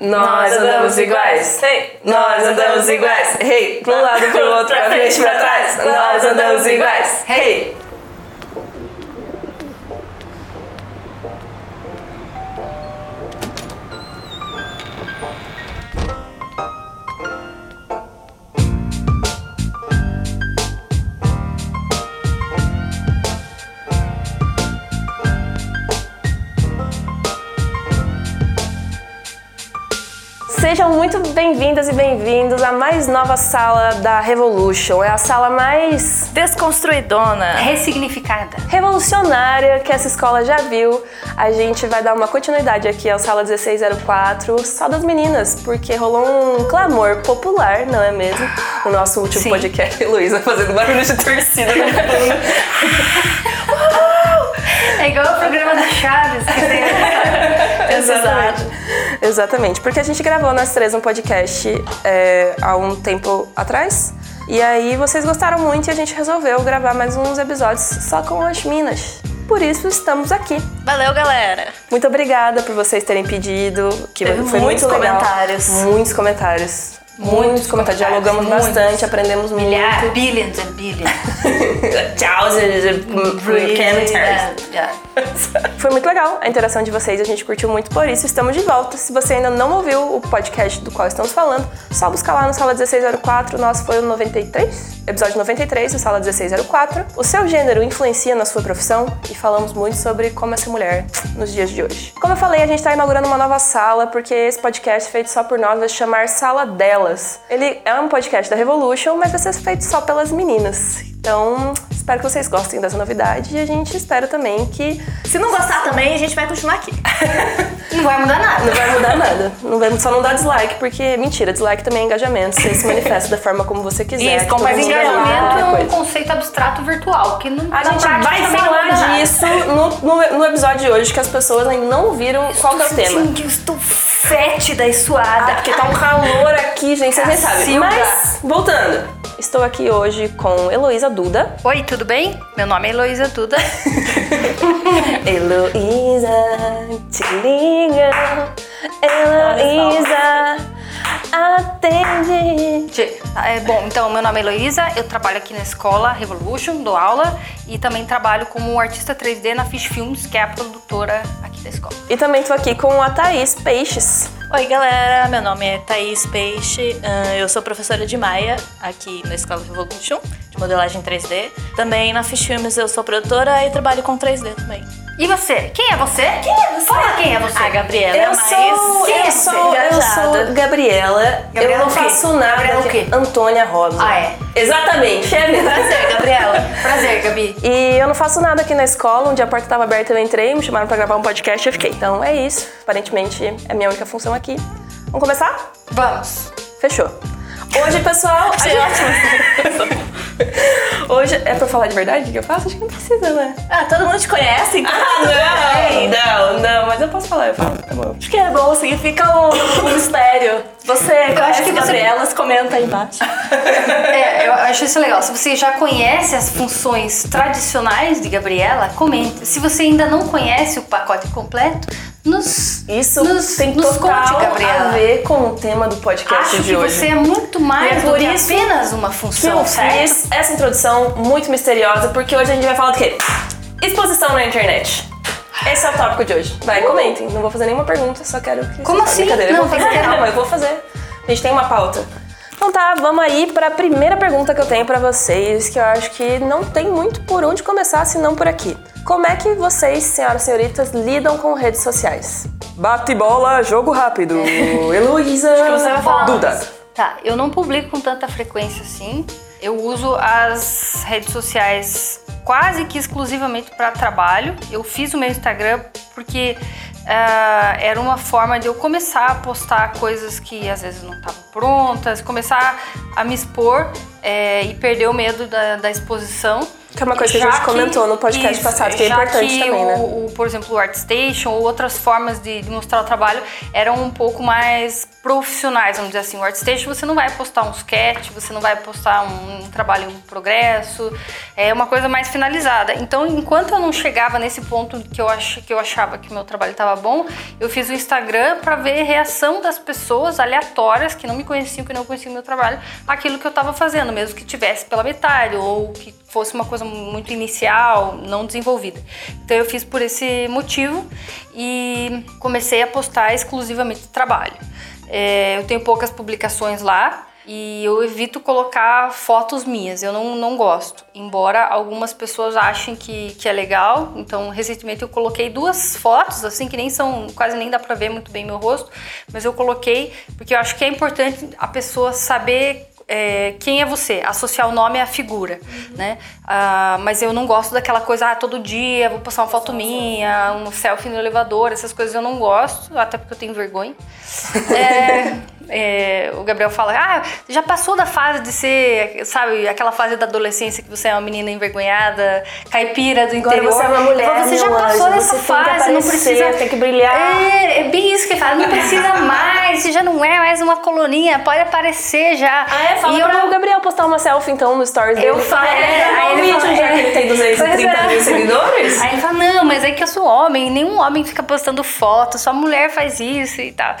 Nós andamos iguais. Hey. Nós andamos iguais. Hey. Pra um lado, pro outro, pra frente, pra trás. Nós andamos iguais. Hey. Sejam muito bem-vindas e bem-vindos à mais nova sala da Revolution. É a sala mais desconstruidona, ressignificada, revolucionária que essa escola já viu. A gente vai dar uma continuidade aqui à sala 1604, só das meninas, porque rolou um clamor popular, não é mesmo? No nosso último Sim. podcast, Luísa fazendo barulho de torcida no fundo. É igual o programa da Chaves que tem. Exatamente. Exatamente. Porque a gente gravou nós três um podcast é, há um tempo atrás. E aí vocês gostaram muito e a gente resolveu gravar mais uns episódios só com as minas. Por isso estamos aqui. Valeu, galera. Muito obrigada por vocês terem pedido, que Teve foi muito legal. comentários. Muitos comentários. Muitos comentários, dialogamos muitos. bastante, aprendemos Milhares, muito. billions and billions. Thousands of Brilliant, characters. yeah. Foi muito legal a interação de vocês, a gente curtiu muito, por isso estamos de volta. Se você ainda não ouviu o podcast do qual estamos falando, só buscar lá no Sala 1604, o nosso foi o 93, episódio 93 do Sala 1604. O seu gênero influencia na sua profissão e falamos muito sobre como é ser mulher nos dias de hoje. Como eu falei, a gente está inaugurando uma nova sala, porque esse podcast feito só por nós vai se chamar Sala Delas. Ele é um podcast da Revolution, mas vai ser feito só pelas meninas. Então, espero que vocês gostem dessa novidade e a gente espera também que Se não gostar também, a gente vai continuar aqui. Não vai mudar nada. Não vai mudar nada. Não vai, só não dá dislike, porque mentira, dislike também é engajamento. Você se manifesta da forma como você quiser. Isso, vai lá, Engajamento é um coisa. conceito abstrato virtual, que não A gente vai falar disso no, no, no episódio de hoje, que as pessoas ainda não viram qual que é o tema. Sim, que eu estou fétida e suada. Ah, porque tá um calor aqui, gente, vocês nem sabem. Mas, voltando. Estou aqui hoje com Heloísa Duda. Oi, tudo bem? Meu nome é Heloísa Duda. Heloísa, te liga. Heloísa, atende. Gente, É, bom, então, meu nome é Heloísa, eu trabalho aqui na escola Revolution, dou aula e também trabalho como artista 3D na Fish Films, que é a produtora aqui da escola. E também tô aqui com a Thaís Peixes. Oi, galera. Meu nome é Thaís Peixe. Eu sou professora de Maia aqui na Escola Revolution, de modelagem 3D. Também na Fish Filmes eu sou produtora e trabalho com 3D também. E você? Quem é você? Quem é você? Fala quem é você. A Gabriela é Eu mais sou, eu sou, eu sou Gabriela. Gabriela eu não faço nada. Gabriela o quê? Antônia Rosa. Ah, é? Exatamente, é. Prazer, Gabriela. Prazer, Gabi. E eu não faço nada aqui na escola. Um dia a porta estava aberta, eu entrei, me chamaram pra gravar um podcast e eu fiquei. Então é isso. Aparentemente é a minha única função aqui. Vamos começar? Vamos. Fechou. Hoje, pessoal. a gente- Hoje é pra falar de verdade que eu faço? Acho que não precisa, né? Ah, todo mundo te conhece, então. Ah, não! Não, não, mas eu posso falar, eu falo. Tá bom. Acho que é bom, significa um, um mistério. Você Eu acho que você- Gabrielas, comenta aí embaixo. É, eu acho isso legal. Se você já conhece as funções tradicionais de Gabriela, comente. Se você ainda não conhece o pacote completo, nos, Isso nos, tem nos total conte, a ver com o tema do podcast Acho de que hoje. você é muito mais E é do que isso apenas uma que função, eu certo? fiz essa introdução muito misteriosa, porque hoje a gente vai falar do quê? Exposição na internet. Esse é o tópico de hoje. Vai, comentem. Não vou fazer nenhuma pergunta, só quero que. Como assim? Brincadeira, eu Não, vou fazer. Calma, eu vou fazer. A gente tem uma pauta. Então tá, vamos aí para a primeira pergunta que eu tenho para vocês, que eu acho que não tem muito por onde começar senão por aqui. Como é que vocês, senhoras e senhoritas, lidam com redes sociais? Bate bola, jogo rápido. Heloísa. Duda. Tá, eu não publico com tanta frequência assim. Eu uso as redes sociais quase que exclusivamente para trabalho. Eu fiz o meu Instagram porque ah, era uma forma de eu começar a postar coisas que às vezes não estavam prontas, começar a me expor eh, e perder o medo da, da exposição. Que é uma coisa que a gente comentou no podcast isso, passado, que é importante que também, o, né? O, por exemplo, o ArtStation ou outras formas de, de, mostrar o trabalho eram um pouco mais profissionais, vamos dizer assim. O ArtStation você não vai postar um sketch, você não vai postar um, um trabalho em progresso, é uma coisa mais finalizada. Então, enquanto eu não chegava nesse ponto que eu, ach, que eu achava que o meu trabalho estava bom, eu fiz o Instagram para ver a reação das pessoas aleatórias que não me conheciam, que não conheciam o meu trabalho, aquilo que eu estava fazendo, mesmo que tivesse pela metade ou que fosse uma coisa muito inicial, não desenvolvida. Então eu fiz por esse motivo e comecei a postar exclusivamente trabalho. É, eu tenho poucas publicações lá e eu evito colocar fotos minhas, eu não, não gosto. Embora algumas pessoas achem que, que é legal, então recentemente eu coloquei duas fotos, assim, que nem são, quase nem dá pra ver muito bem meu rosto, mas eu coloquei porque eu acho que é importante a pessoa saber é, quem é você, associar o nome à figura, uhum. né? Ah, mas eu não gosto daquela coisa, ah, todo dia vou postar uma foto minha, um selfie no elevador, essas coisas eu não gosto, até porque eu tenho vergonha. é, é, o Gabriel fala, ah, já passou da fase de ser, sabe, aquela fase da adolescência que você é uma menina envergonhada, caipira do Agora interior. você é uma mulher, você já passou anjo, dessa fase, que não precisa. Tem que brilhar. É, é bem isso que ele fala, não precisa mais, você já não é mais uma coloninha, pode aparecer já. Ah, é? Fala e pra eu, o Gabriel postar uma selfie então no stories dele. Eu falo, é, é, aí ele fala, já é. que ele tem 230 Pois é. mil seguidores. Aí ele fala, não, mas é que eu sou homem, nenhum homem fica postando foto, só mulher faz isso e tal.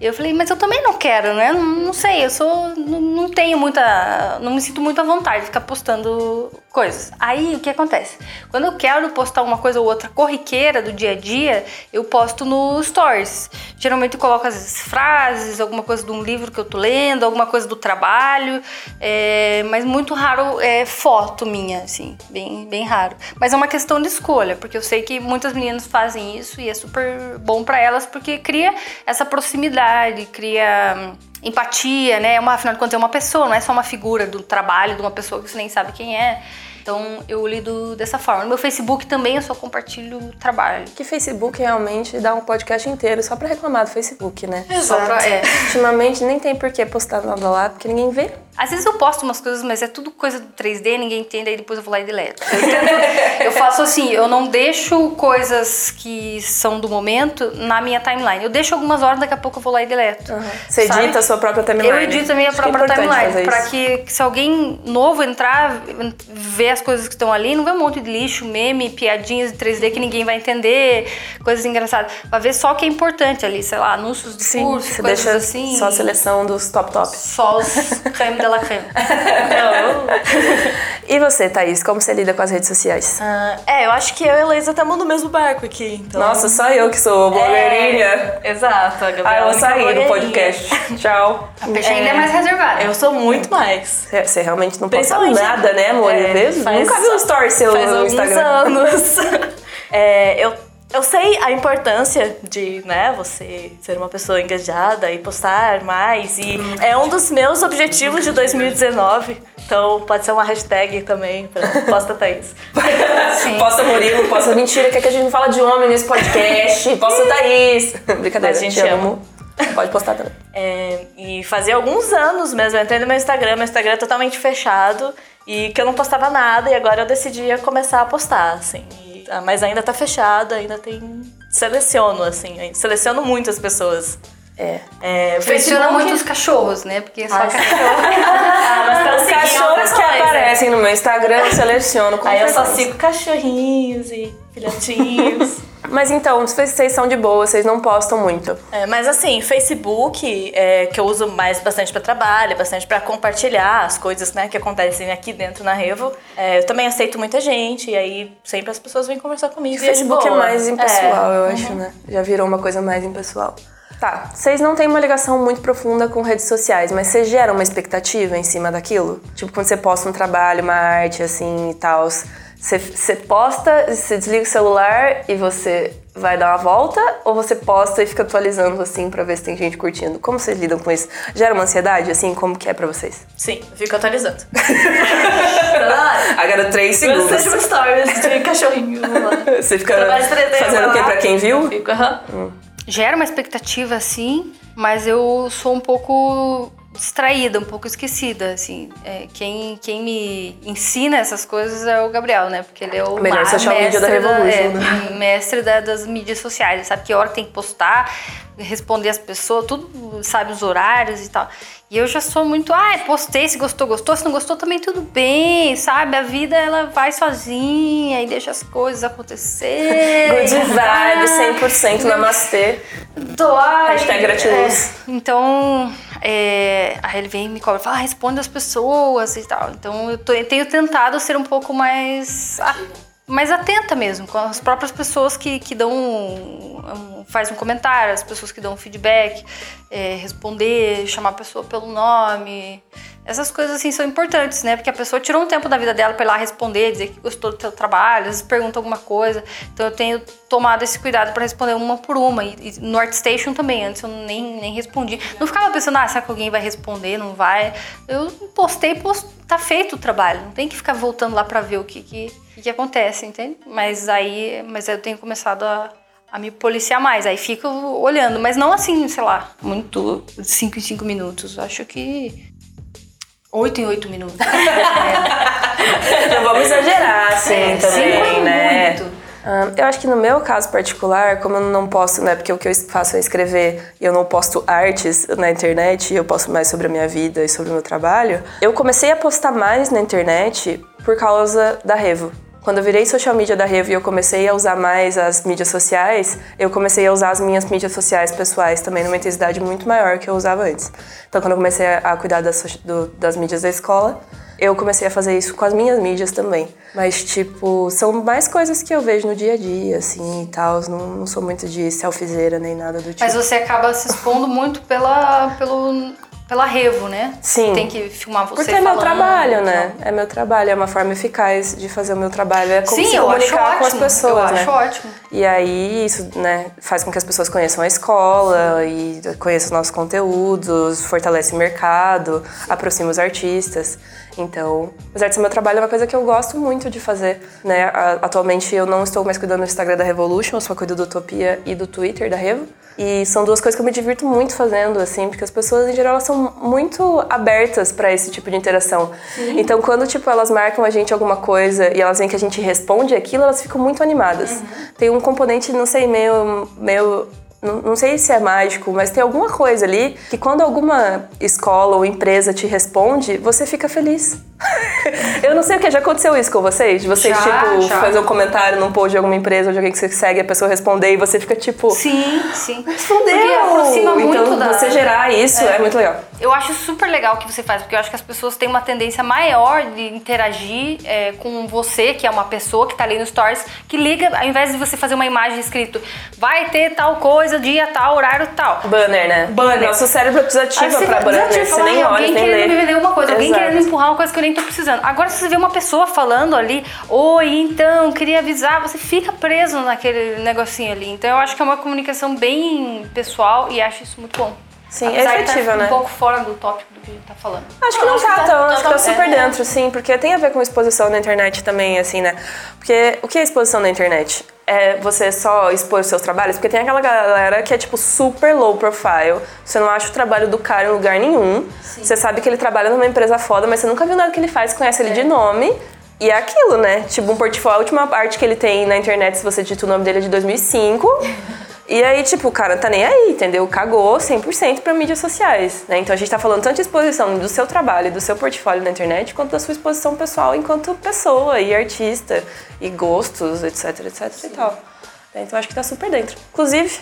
E eu falei, mas eu também não quero, né? Não, não sei, eu sou. Não, não tenho muita. Não me sinto muito à vontade de ficar postando coisas. Aí o que acontece? Quando eu quero postar uma coisa ou outra corriqueira do dia a dia, eu posto no Stories. Geralmente eu coloco vezes frases, alguma coisa de um livro que eu tô lendo, alguma coisa do trabalho, é, mas muito raro é foto minha, assim, bem, bem raro. Mas é uma questão de escolha, porque eu sei que muitas meninas fazem isso e é super bom para elas porque cria essa proximidade, cria empatia, né? Uma, afinal de contas, é uma pessoa, não é só uma figura do trabalho de uma pessoa que você nem sabe quem é. Então eu lido dessa forma. No meu Facebook também eu só compartilho trabalho. Que Facebook realmente dá um podcast inteiro só pra reclamar do Facebook, né? Só pra, é. Ultimamente nem tem por que postar nada lá, porque ninguém vê. Às vezes eu posto umas coisas, mas é tudo coisa do 3D, ninguém entende, aí depois eu vou lá e deleto. Eu, tento- eu faço assim, eu não deixo coisas que são do momento na minha timeline. Eu deixo algumas horas, daqui a pouco eu vou lá e deleto. Você Sabe? edita a sua própria timeline. Eu edito a minha Acho é própria importante timeline, isso. que, que se alguém novo entrar, ver as coisas que estão ali, não ver um monte de lixo, meme, piadinhas de 3D que ninguém vai entender, coisas engraçadas. Vai ver só o que é importante ali, sei lá, anúncios de Sim, curso, você coisas deixa assim. só a seleção dos top top. Só os creme de la creme. E você, Thaís, como você lida com as redes sociais? Ah, é, eu acho que eu e a estamos no mesmo barco aqui. Então... Nossa, só eu que sou blogueirinha. É, exato. A Gabriela Ah, eu vou é a sair do podcast. Tchau. A peixe ainda é mais reservada. Eu sou muito mais. Você realmente não posta nada, né, amor? É, Mesmo? Faz- Nunca vi um story seu Faz no Instagram. anos. É, eu, eu sei a importância de né, você ser uma pessoa engajada e postar mais. E é um dos meus objetivos de 2019. Então pode ser uma hashtag também pra Posta Thaís. Sim. Posta Murilo, posta mentira, que, é que a gente não fala de homem nesse podcast. Posta Thaís. Brincadeira, A gente te amo. Pode postar também. É, e fazia alguns anos mesmo, eu entrei no meu Instagram, meu Instagram é totalmente fechado e que eu não postava nada e agora eu decidi começar a postar, assim. E- ah, mas ainda tá fechado, ainda tem. Seleciono, assim, seleciono muitas pessoas. É. É, Seleciona Facebook- muito os cachorros, né? Porque só Ah, cachorro. Ah, mas Os cachorros que aparecem no meu Instagram eu seleciono com Aí eu só sigo cachorrinhos e filhotinhos. Mas então, vocês são de boa, vocês não postam muito. É, mas assim, Facebook, é, que eu uso mais bastante para trabalho, bastante para compartilhar as coisas né, que acontecem aqui dentro na Revo. É, eu também aceito muita gente, e aí sempre as pessoas vêm conversar comigo. E é Facebook é mais impessoal, É. eu acho, né? Já virou uma coisa mais impessoal. Tá, vocês não têm uma ligação muito profunda com redes sociais, mas você gera uma expectativa em cima daquilo? Tipo, quando você posta um trabalho, uma arte, assim, e tal, você, você posta, você desliga o celular e você vai dar uma volta? Ou você posta e fica atualizando, assim, pra ver se tem gente curtindo? Como vocês lidam com isso? Gera uma ansiedade, assim? Como que é pra vocês? Sim, eu fico atualizando. Agora, três Eu seja um stories de cachorrinho lá. Você fica Trabalho de 3D, fazendo o lá. pra quem viu? Fico, aham. Gera uma expectativa, sim, mas eu sou um pouco distraída, um pouco esquecida, assim. É, quem, quem me ensina essas coisas é o Gabriel, né? Porque ele é o Melhor social media da Revolution, é, né? mestre da, das mídias sociais. Ele sabe que hora tem que postar, responder as pessoas, tudo sabe os horários e tal. E eu já sou muito, ah, postei, se gostou, gostou, se não gostou também tudo bem, sabe? A vida ela vai sozinha e deixa as coisas acontecer. Good vibe, 100% namastê. Doar. Hashtag gratiluz. É, então, é, aí ele vem e me cobra, fala, ah, responde as pessoas e tal. Então eu, tô, eu tenho tentado ser um pouco mais mais atenta mesmo com as próprias pessoas que, que dão um, um, faz um comentário, as pessoas que dão um feedback, é, responder, chamar a pessoa pelo nome. Essas coisas assim são importantes, né? Porque a pessoa tirou um tempo da vida dela para ir lá responder, dizer que gostou do seu trabalho, às vezes pergunta alguma coisa. Então eu tenho tomado esse cuidado para responder uma por uma. E, e, no ArtStation também, antes eu nem, nem respondi. Não ficava pensando, ah, será que alguém vai responder? Não vai. Eu postei, post... tá feito o trabalho. Não tem que ficar voltando lá para ver o que, que, que acontece, entende? Mas aí, mas eu tenho começado a a me policiar mais. Aí fico olhando, mas não assim, sei lá, muito 5 em 5 minutos. Acho que 8 em 8 minutos. Não vamos exagerar, assim, é, também, né? Muito. eu acho que no meu caso particular, como eu não posto, né? Porque o que eu faço é escrever e eu não posto artes na internet, eu posto mais sobre a minha vida e sobre o meu trabalho. Eu comecei a postar mais na internet por causa da Revo. Quando eu virei social media da Revo e eu comecei a usar mais as mídias sociais, eu comecei a usar as minhas mídias sociais pessoais também numa intensidade muito maior que eu usava antes. Então, quando eu comecei a cuidar das, do, das mídias da escola, eu comecei a fazer isso com as minhas mídias também. Mas, tipo, são mais coisas que eu vejo no dia a dia, assim, e tal. Não, não sou muito de selfiezeira nem nada do tipo. Mas você acaba se expondo muito pela, pelo pela Revo, né? Sim. Tem que filmar você Porque é meu trabalho, né? É meu trabalho, é uma forma eficaz de fazer o meu trabalho. É como Sim, se comunicar com as pessoas, eu né? acho ótimo. E aí isso, né, faz com que as pessoas conheçam a escola e conheçam os nossos conteúdos, fortalece o mercado, aproxima os artistas. Então, apesar de ser meu trabalho, é uma coisa que eu gosto muito de fazer, né? Atualmente eu não estou mais cuidando do Instagram da Revolution, eu só cuido do Utopia e do Twitter da Revo. E são duas coisas que eu me divirto muito fazendo, assim, porque as pessoas em geral elas são muito abertas para esse tipo de interação. Sim. Então, quando tipo elas marcam a gente alguma coisa e elas veem que a gente responde aquilo, elas ficam muito animadas. Uhum. Tem um componente, não sei, meio meio não, não, sei se é mágico, mas tem alguma coisa ali que quando alguma escola ou empresa te responde, você fica feliz. eu não sei o que, já aconteceu isso com vocês? De vocês, já, tipo, já. fazer um comentário num post de alguma empresa ou de alguém que você segue, a pessoa responder e você fica tipo. Sim, sim. Respondeu! Porque aproxima muito então, da. Você gerar isso é. é. muito legal. Eu acho super legal o que você faz, porque eu acho que as pessoas têm uma tendência maior de interagir é, com você, que é uma pessoa que tá ali no Stories, que liga, ao invés de você fazer uma imagem escrito, vai ter tal coisa, dia tal, horário tal. Banner, né? Banner. Nosso cérebro desativa assim, pra banner. Você nem olha, alguém querendo lê. me vender uma coisa, Exato. alguém querendo empurrar uma coisa que eu nem tô precisando. Agora, se você vê uma pessoa falando ali, oi, então, queria avisar, você fica preso naquele negocinho ali. Então, eu acho que é uma comunicação bem pessoal e acho isso muito bom. Sim, Apesar é efetiva, tá né? um pouco fora do tópico do que a gente tá falando. Acho que não, não tá, tá tão, acho que tá super é. dentro, sim, porque tem a ver com exposição na internet também, assim, né? Porque o que é exposição na internet? É você só expor os seus trabalhos? Porque tem aquela galera que é, tipo, super low profile, você não acha o trabalho do cara em lugar nenhum, sim. você sabe que ele trabalha numa empresa foda, mas você nunca viu nada que ele faz, conhece ele é. de nome, e é aquilo, né? Tipo, um portfólio, a última parte que ele tem na internet, se você digita o nome dele, é de 2005. E aí, tipo, o cara tá nem aí, entendeu? Cagou 100% para mídias sociais, né? Então a gente tá falando tanto de exposição do seu trabalho, do seu portfólio na internet, quanto da sua exposição pessoal enquanto pessoa e artista, e gostos, etc, etc Sim. e tal. Então acho que tá super dentro. Inclusive,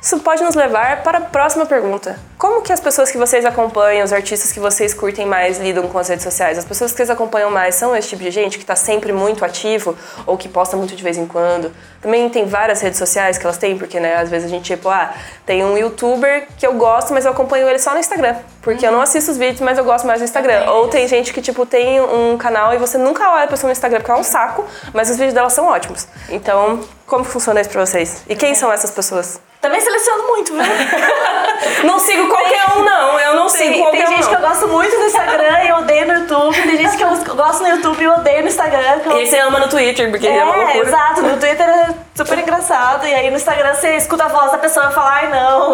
isso pode nos levar para a próxima pergunta. Como que as pessoas que vocês acompanham, os artistas que vocês curtem mais, lidam com as redes sociais? As pessoas que vocês acompanham mais são esse tipo de gente que está sempre muito ativo ou que posta muito de vez em quando? Também tem várias redes sociais que elas têm, porque né, às vezes a gente, tipo, ah, tem um youtuber que eu gosto, mas eu acompanho ele só no Instagram. Porque eu não assisto os vídeos, mas eu gosto mais do Instagram. Ou tem gente que, tipo, tem um canal e você nunca olha a pessoa no Instagram porque é um saco, mas os vídeos dela são ótimos. Então, como funciona isso pra vocês? E quem são essas pessoas? Também seleciono muito, viu? não sigo qualquer um, não. Eu não tem, sigo qualquer um. Tem gente não. que eu gosto muito no Instagram e odeio no YouTube. Tem gente que eu gosto no YouTube e odeio no Instagram. Eu... E você ama no Twitter, porque é, é uma loucura. Exato, no Twitter é super engraçado. E aí no Instagram você escuta a voz da pessoa e fala, ai não.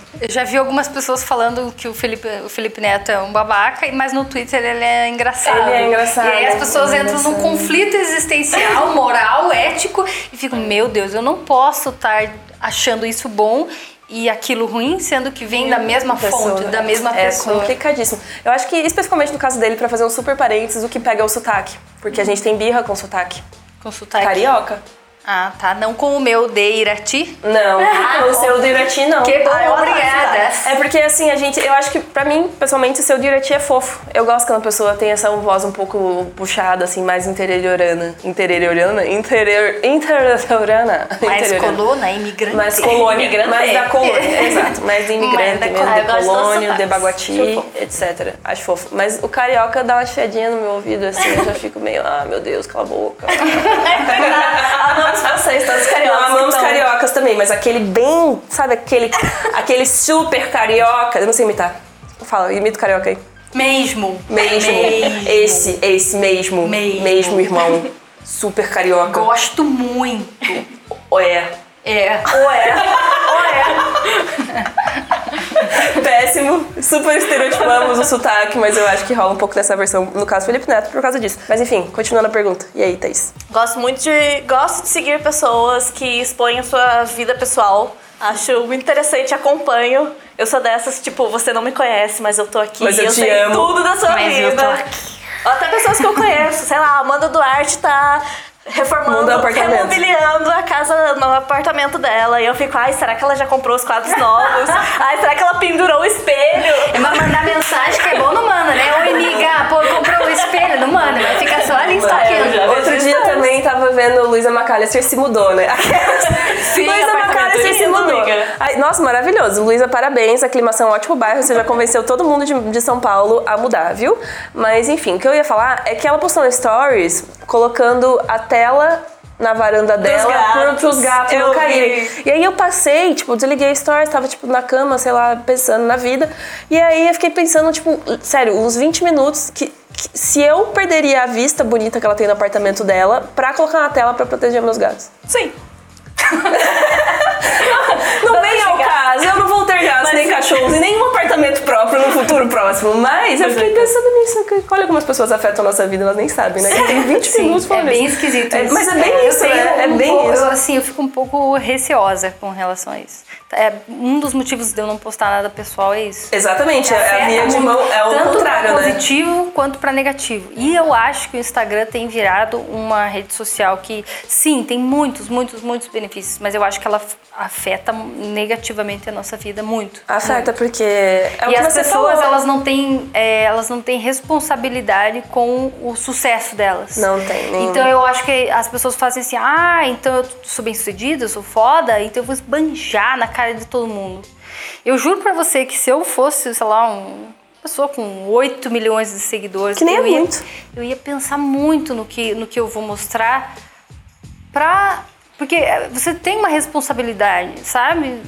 Eu já vi algumas pessoas falando que o Felipe, o Felipe Neto é um babaca, mas no Twitter ele é engraçado. Ele é engraçado. E aí as pessoas é entram num conflito existencial, moral, ético, e ficam, meu Deus, eu não posso estar achando isso bom e aquilo ruim, sendo que vem da mesma Pessoa. fonte, da mesma é pessoa. complicadíssimo. Eu acho que, especificamente no caso dele, pra fazer um super parênteses, o que pega é o sotaque. Porque a gente tem birra com sotaque. Com sotaque. Carioca. Ah, tá. Não com o meu de Irati. Não, o seu do Irati não. Que bom, Ah, obrigada. É porque assim, a gente, eu acho que pra mim, pessoalmente, o seu Dirati é fofo. Eu gosto quando a pessoa tem essa voz um pouco puxada, assim, mais interiorana. Interiorana? Interior, interiorana. Mais Interiorana. colona, imigrante. Mais colônia, Imigrante. mais da colônia, exato, mais de imigrante Mais da mesmo, colônia. de de baguati, etc. Acho fofo. Mas o carioca dá uma chiadinha no meu ouvido, assim, eu já fico meio, ah, meu Deus, cala a boca. Amamos vocês, todos os Não, cariocas. amamos que tão- cariocas também, mas aquele bem, sabe, aquele, aquele super carioca, eu não sei imitar. Fala, imita o carioca aí. Mesmo. Mesmo. Mesmo. Esse, esse mesmo. Mesmo. irmão. Super carioca. Gosto muito. Ué. É. Ué. Péssimo. Super estereotipamos o sotaque, mas eu acho que rola um pouco dessa versão, no caso Felipe Neto, por causa disso. Mas enfim, continuando a pergunta. E aí, Thaís? Gosto muito de. Gosto de seguir pessoas que expõem a sua vida pessoal. Acho muito interessante, acompanho. Eu sou dessas, tipo, você não me conhece, mas eu tô aqui. Mas eu te sei amo. tudo da sua Mas eu vida. tô aqui. Ou Até pessoas que eu conheço, sei lá, a Amanda Duarte tá reformando, Muda o apartamento. remobiliando a casa no apartamento dela. E eu fico, ai, será que ela já comprou os quadros novos? ai, será que ela pendurou o espelho? É mas mandar mensagem que é bom, não manda, né? Oi, amiga, pô, comprou o espelho, não manda, mas fica só ali stalkeando. Outro dia também tava vendo Luísa McAllister se mudou, né? Sim, Luísa McAllister se mudou. Ai, nossa, maravilhoso. Luísa, parabéns. Aclimação, ótimo bairro. Você já convenceu todo mundo de, de São Paulo a mudar, viu? Mas enfim, o que eu ia falar é que ela postou no Stories colocando a tela na varanda dela gatos. pros gatos Eu não caírem. vi. E aí eu passei, tipo, desliguei a stories, tava, tipo, na cama, sei lá, pensando na vida. E aí eu fiquei pensando, tipo, sério, uns 20 minutos que, que se eu perderia a vista bonita que ela tem no apartamento dela pra colocar na tela pra proteger meus gatos. Sim. Não vem ao caso, eu não vou ter gatos nem cachorros e nenhum apartamento próprio no futuro próximo. Mas eu fiquei pensando nisso. que Olha como as pessoas afetam a nossa vida, elas nem sabem, né? Tem 20 Sim, minutos é falando bem isso. esquisito É, isso. mas é bem isso, né? É um bem pouco- isso. Eu, assim, eu fico um pouco receosa com relação a isso. É, um dos motivos de eu não postar nada pessoal é isso. Exatamente, a, a Afeta via de mão é o tanto contrário, né? positivo quanto para negativo. E eu acho que o Instagram tem virado uma rede social que, sim, tem muitos, muitos, muitos benefícios, mas eu acho que ela afeta negativamente a nossa vida muito. Afeta, porque é e que as pessoas elas não têm é, elas não têm responsabilidade com o sucesso delas Não tem nenhuma. então eu acho que as pessoas fazem assim ah então eu sou bem sucedida eu sou foda então eu vou esbanjar na cara de todo mundo eu juro pra você que se eu fosse sei lá um pessoa com 8 milhões de seguidores Que nem eu é ia, muito. eu ia pensar muito no que no que eu vou mostrar pra. Porque eh, você tem uma responsabilidade, sabe?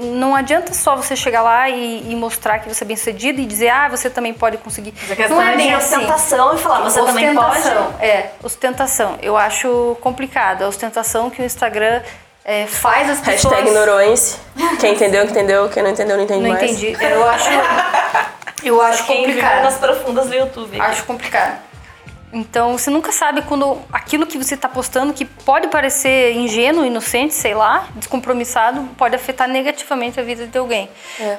Não adianta só você chegar lá e, e mostrar que você é bem sucedido e dizer, ah, você também pode conseguir. Não é bem assim. ostentação e falar, você também pode. É, ostentação. Eu acho complicado. A ostentação que o Instagram eh, faz as pessoas. Hashtag ignorões. Quem entendeu, que entendeu. Quem não entendeu, não entende Não mais. entendi. Eu acho. Eu acho complicado. nas profundas do YouTube. Acho complicado. Então, você nunca sabe quando aquilo que você está postando, que pode parecer ingênuo, inocente, sei lá, descompromissado, pode afetar negativamente a vida de alguém.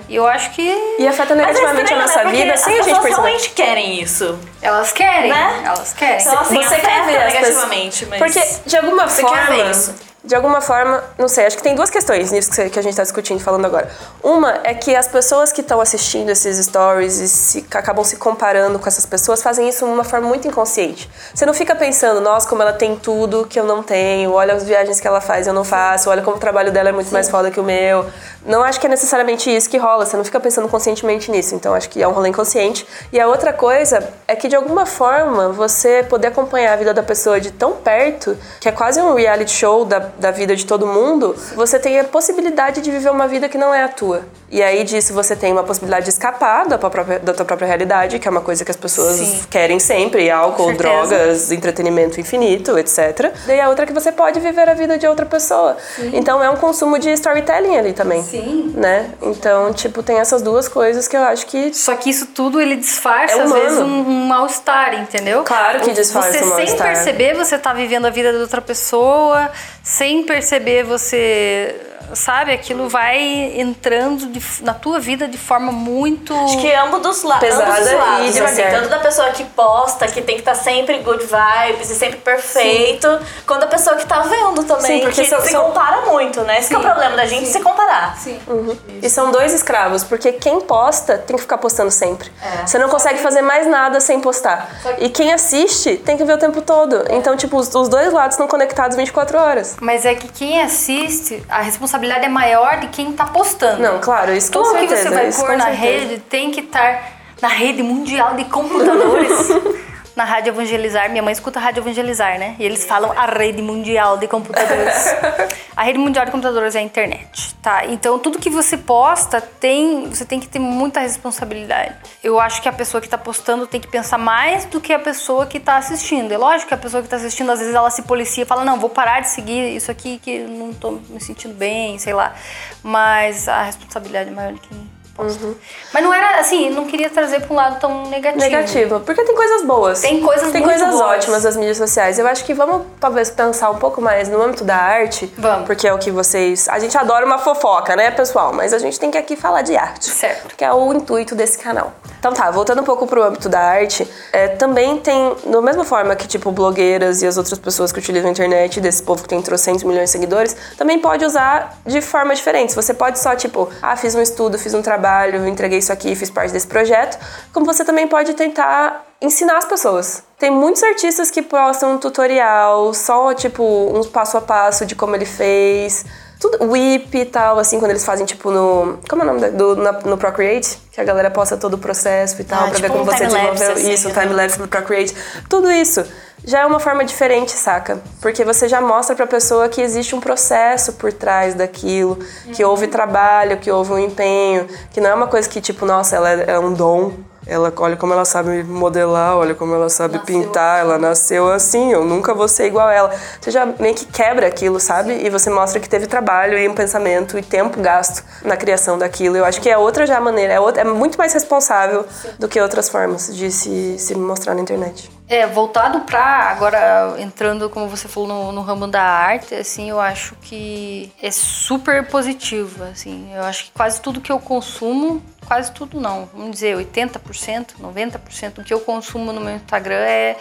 E eu acho que E afeta é negativamente estranho, a nossa né? Porque vida as sem a gente pessoas perceber. realmente querem isso. elas querem, Né? elas querem. Então, assim, Você quer ver negativamente, mas... Porque, de alguma Você forma. quer ver isso. De alguma forma, não sei, acho que tem duas questões nisso que a gente está discutindo, falando agora. Uma é que as pessoas que estão assistindo esses stories e se- acabam se comparando com essas pessoas fazem isso de uma forma muito inconsciente. Você não fica pensando, nossa, como ela tem tudo que eu não tenho, olha as viagens que ela faz eu não faço, olha como o trabalho dela é muito mais foda que o meu. Não acho que é necessariamente isso que rola, você não fica pensando conscientemente nisso, então acho que é um rolê inconsciente. E a outra coisa é que de alguma forma você poder acompanhar a vida da pessoa de tão perto, que é quase um reality show da, da vida de todo mundo, você tem a possibilidade de viver uma vida que não é a tua. E aí disso você tem uma possibilidade de escapar da tua própria, da tua própria realidade, que é uma coisa que as pessoas Sim. querem sempre, álcool, drogas, entretenimento infinito, etc. Daí a outra é que você pode viver a vida de outra pessoa. Então é um consumo de storytelling ali também. Sim. Né? Então, tipo, tem essas duas coisas que eu acho que. Só que isso tudo ele disfarça, é às vezes, um, um mal-estar, entendeu? Claro que disfarça você, um. Sem perceber, você tá vivendo a vida da outra pessoa, sem perceber, você sabe? Aquilo vai entrando de, na tua vida de forma muito. Acho que ambos dos, la ambos dos lados. E assim, tanto da pessoa que posta, que tem que estar tá sempre good vibes e sempre perfeito, Sim. quanto da pessoa que tá vendo também. Sim, porque que são, se compara muito, né? Esse é o problema da gente Sim. se comparar. Sim. Uhum. E são dois escravos, porque quem posta tem que ficar postando sempre. É. Você não consegue fazer mais nada sem postar. Que... E quem assiste tem que ver o tempo todo. É. Então, tipo, os, os dois lados estão conectados 24 horas. Mas é que quem assiste, a responsabilidade responsabilidade é maior de quem está postando. Não, claro, isso Tudo com certeza. Tudo que você vai pôr na certeza. rede tem que estar na rede mundial de computadores. na Rádio Evangelizar. Minha mãe escuta Rádio Evangelizar, né? E eles falam a rede mundial de computadores. a rede mundial de computadores é a internet, tá? Então tudo que você posta tem, você tem que ter muita responsabilidade. Eu acho que a pessoa que está postando tem que pensar mais do que a pessoa que está assistindo. É lógico que a pessoa que está assistindo às vezes ela se policia, e fala não, vou parar de seguir isso aqui que não estou me sentindo bem, sei lá. Mas a responsabilidade é maior do que mim. Uhum. Mas não era assim, não queria trazer para um lado tão negativo. Negativo, porque tem coisas boas. Tem coisas Tem coisas boas. ótimas das mídias sociais. Eu acho que vamos talvez pensar um pouco mais no âmbito da arte. Vamos. Porque é o que vocês. A gente adora uma fofoca, né, pessoal? Mas a gente tem que aqui falar de arte. Certo. Que é o intuito desse canal. Então tá, voltando um pouco pro âmbito da arte, é, também tem, da mesma forma que, tipo, blogueiras e as outras pessoas que utilizam a internet, desse povo que tem trocentos milhões de seguidores, também pode usar de forma diferente. Você pode só, tipo, ah, fiz um estudo, fiz um trabalho, entreguei isso aqui, fiz parte desse projeto, como você também pode tentar ensinar as pessoas. Tem muitos artistas que postam um tutorial, só, tipo, um passo a passo de como ele fez tudo, whip e tal, assim, quando eles fazem, tipo, no. Como é o nome do, na, no Procreate? Que a galera posta todo o processo e tal, ah, pra tipo ver como um você desenvolveu assim, isso, né? time-lapse no Procreate. Tudo isso já é uma forma diferente, saca? Porque você já mostra pra pessoa que existe um processo por trás daquilo, que houve trabalho, que houve um empenho, que não é uma coisa que, tipo, nossa, ela é, é um dom, ela olha como ela sabe modelar, olha como ela sabe nasceu pintar, assim. ela nasceu assim, eu nunca vou ser igual a ela. Você já meio que quebra aquilo, sabe? E você mostra que teve trabalho e um pensamento e tempo gasto na criação daquilo. Eu acho que é outra já maneira, é, outra, é muito mais responsável do que outras formas de se, se mostrar na internet. É, voltado para agora entrando, como você falou, no, no, ramo da arte, assim, eu acho que é super positivo, assim. Eu acho que quase tudo que eu consumo, quase tudo não, vamos dizer 80%, 90% do que eu consumo no meu Instagram é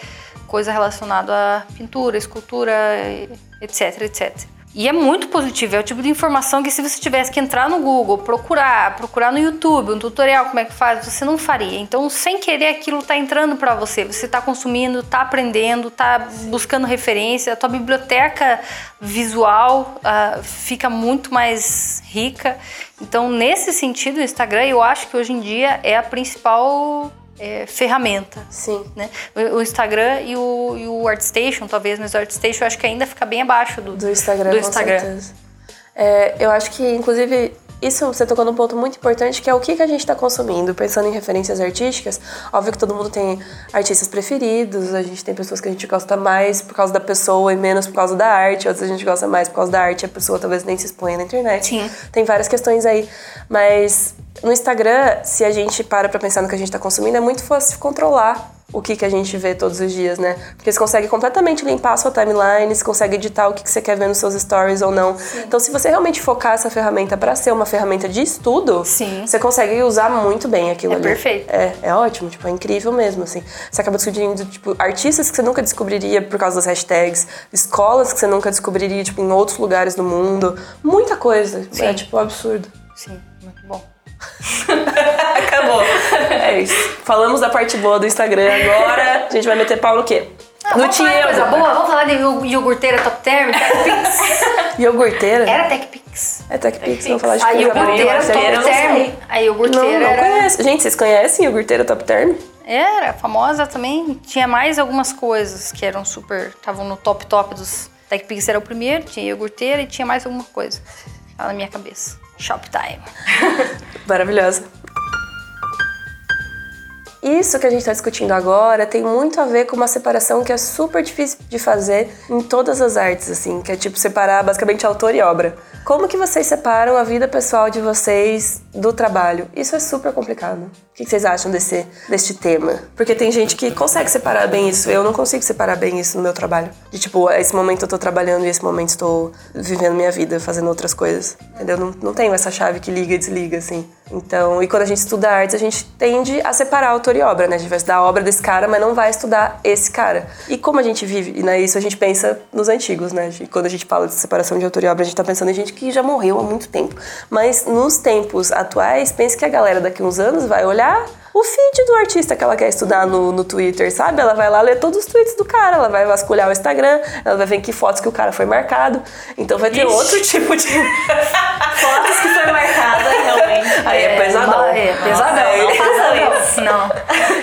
coisa relacionada à pintura, escultura, etc, etc. E é muito positivo, é o tipo de informação que se você tivesse que entrar no Google, procurar, procurar no YouTube um tutorial como é que faz, você não faria. Então, sem querer, aquilo está entrando para você. Você está consumindo, está aprendendo, está buscando referência. A tua biblioteca visual uh, fica muito mais rica. Então, nesse sentido, o Instagram, eu acho que hoje em dia é a principal é, ferramenta. Sim. Né? O Instagram e o, e o ArtStation, talvez, mas o ArtStation eu acho que ainda fica bem abaixo do, do Instagram. Do Instagram. É, eu acho que, inclusive, isso você tocou num ponto muito importante, que é o que, que a gente está consumindo. Pensando em referências artísticas, óbvio que todo mundo tem artistas preferidos, a gente tem pessoas que a gente gosta mais por causa da pessoa e menos por causa da arte, outras a gente gosta mais por causa da arte e a pessoa talvez nem se exponha na internet. Sim. Tem várias questões aí. Mas no Instagram, se a gente para pra pensar no que a gente está consumindo, é muito fácil controlar o que, que a gente vê todos os dias, né? Porque você consegue completamente limpar a sua timeline, você consegue editar o que, que você quer ver nos seus stories ou não. Sim. Então, se você realmente focar essa ferramenta para ser uma ferramenta de estudo, Sim. você consegue usar muito bem aquilo é ali. Perfeito. É, é ótimo, tipo, é incrível mesmo, assim. Você acaba descobrindo, tipo, artistas que você nunca descobriria por causa das hashtags, escolas que você nunca descobriria, tipo, em outros lugares do mundo. Muita coisa. Sim. É, tipo, absurdo. Sim, muito bom. Acabou. É isso. Falamos da parte boa do Instagram agora. A gente vai meter pau no quê? Ah, no Tiago. coisa boa. Vamos falar de iogurteira Top Term, TechPix. iogurteira? Era TechPix. É TechPix, vamos falar de A iogurteira Top Term. A iogurteira não, não era... conheço. Gente, vocês conhecem iogurteira Top Term? Era, famosa também. Tinha mais algumas coisas que eram super... Estavam no top top dos... TechPix era o primeiro, tinha iogurteira e tinha mais alguma coisa. Tá na minha cabeça. Shoptime. Maravilhosa. Isso que a gente está discutindo agora tem muito a ver com uma separação que é super difícil de fazer em todas as artes, assim, que é tipo separar basicamente autor e obra. como que vocês separam a vida pessoal de vocês do trabalho? Isso é super complicado. O que vocês acham desse, deste tema? Porque tem gente que consegue separar bem isso. Eu não consigo separar bem isso no meu trabalho. De tipo, esse momento eu tô trabalhando e esse momento estou vivendo minha vida, fazendo outras coisas. Entendeu? Não, não tenho essa chave que liga e desliga, assim. Então, e quando a gente estuda artes, a gente tende a separar autor e obra, né? A gente vai estudar a obra desse cara, mas não vai estudar esse cara. E como a gente vive, né, isso a gente pensa nos antigos, né? E quando a gente fala de separação de autor e obra, a gente tá pensando em gente que já morreu há muito tempo. Mas nos tempos atuais, pense que a galera daqui uns anos vai olhar o feed do artista que ela quer estudar no, no Twitter, sabe? Ela vai lá ler todos os tweets do cara, ela vai vasculhar o Instagram, ela vai ver em que fotos que o cara foi marcado. Então vai ter Ixi. outro tipo de. fotos que foi marcada, realmente. Aí é, é pesadão. É, pesadão. Não faça isso, não.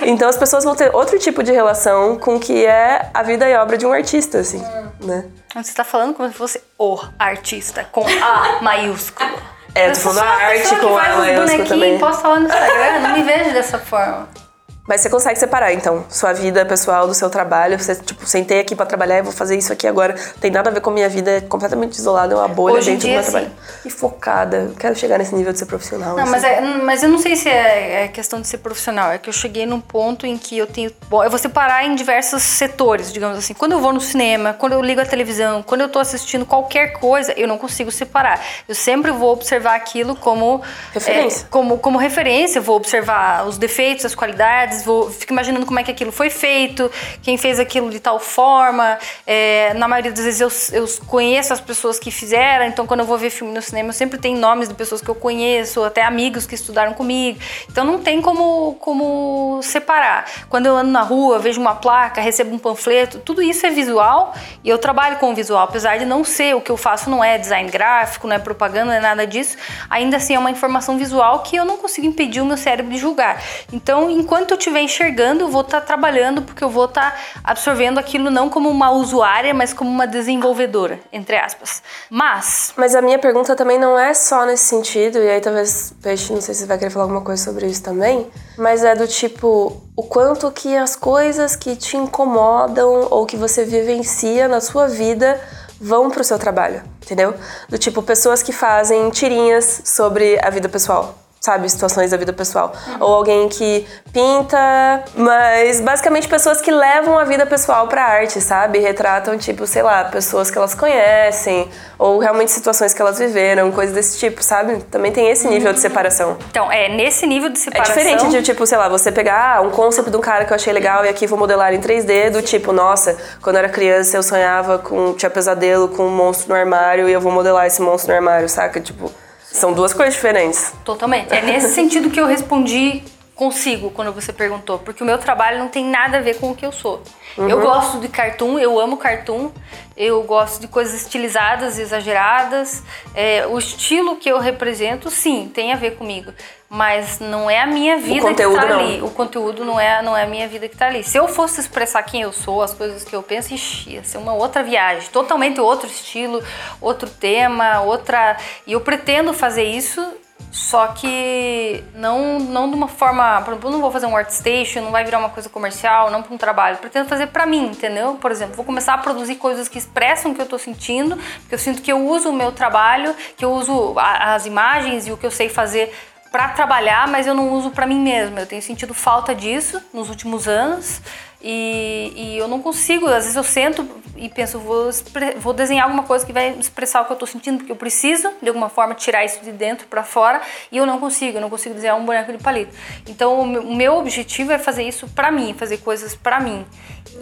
Então as pessoas vão ter outro tipo de relação com o que é a vida e obra de um artista, assim, hum. né? Você tá falando como se fosse o artista, com A maiúsculo. É, tô falando a arte com a maiúscula também. Posso falar no Instagram? Não me vejo dessa forma. Mas você consegue separar, então, sua vida pessoal do seu trabalho. Você, tipo, sentei aqui para trabalhar e vou fazer isso aqui agora. Tem nada a ver com a minha vida, é completamente isolada, é uma bolha Hoje dentro do meu trabalho. E focada. Quero chegar nesse nível de ser profissional. Não, assim. mas, é, mas eu não sei se é, é, questão de ser profissional. É que eu cheguei num ponto em que eu tenho. Bom, eu vou separar em diversos setores, digamos assim. Quando eu vou no cinema, quando eu ligo a televisão, quando eu tô assistindo qualquer coisa, eu não consigo separar. Eu sempre vou observar aquilo como. Referência. É, como, como referência, vou observar os defeitos, as qualidades vou, fico imaginando como é que aquilo foi feito, quem fez aquilo de tal forma. É, na maioria das vezes eu, eu conheço as pessoas que fizeram, então quando eu vou ver filme no cinema eu sempre tenho nomes de pessoas que eu conheço, até amigos que estudaram comigo. Então não tem como, como separar. Quando eu ando na rua, vejo uma placa, recebo um panfleto, tudo isso é visual e eu trabalho com visual, apesar de não ser o que eu faço não é design gráfico, não é propaganda, não é nada disso. Ainda assim é uma informação visual que eu não consigo impedir o meu cérebro de julgar. Então, enquanto eu estiver enxergando, eu vou estar tá trabalhando, porque eu vou estar tá absorvendo aquilo não como uma usuária, mas como uma desenvolvedora, entre aspas. Mas. Mas a minha pergunta também não é só nesse sentido, e aí talvez, Peixe, não sei se vai querer falar alguma coisa sobre isso também, mas é do tipo, o quanto que as coisas que te incomodam ou que você vivencia na sua vida vão pro seu trabalho, entendeu? Do tipo, pessoas que fazem tirinhas sobre a vida pessoal sabe, situações da vida pessoal. Uhum. Ou alguém que pinta, mas basicamente pessoas que levam a vida pessoal pra arte, sabe? Retratam, tipo, sei lá, pessoas que elas conhecem, ou realmente situações que elas viveram, coisas desse tipo, sabe? Também tem esse nível uhum. de separação. Então, é nesse nível de separação. É diferente de, tipo, sei lá, você pegar ah, um conceito de um cara que eu achei legal e aqui vou modelar em 3D, do tipo, nossa, quando eu era criança eu sonhava com. tinha pesadelo com um monstro no armário e eu vou modelar esse monstro no armário, saca? Tipo. São duas coisas diferentes. Totalmente. É nesse sentido que eu respondi consigo quando você perguntou, porque o meu trabalho não tem nada a ver com o que eu sou. Uhum. Eu gosto de cartoon, eu amo cartoon, eu gosto de coisas estilizadas, exageradas. É, o estilo que eu represento, sim, tem a ver comigo. Mas não é a minha vida que está ali. O conteúdo não é, não é a minha vida que está ali. Se eu fosse expressar quem eu sou, as coisas que eu penso, ixi, ia ser uma outra viagem. Totalmente outro estilo, outro tema, outra. E eu pretendo fazer isso só que não, não de uma forma. Por exemplo, eu não vou fazer um artstation, não vai virar uma coisa comercial, não para um trabalho. Pretendo fazer para mim, entendeu? Por exemplo, vou começar a produzir coisas que expressam o que eu tô sentindo, porque eu sinto que eu uso o meu trabalho, que eu uso a, as imagens e o que eu sei fazer para trabalhar, mas eu não uso para mim mesma. Eu tenho sentido falta disso nos últimos anos. E, e, eu não consigo, às vezes eu sento e penso, vou, vou desenhar alguma coisa que vai expressar o que eu estou sentindo, porque eu preciso, de alguma forma, tirar isso de dentro para fora, e eu não consigo, eu não consigo desenhar um boneco de palito. Então, o meu objetivo é fazer isso para mim, fazer coisas para mim.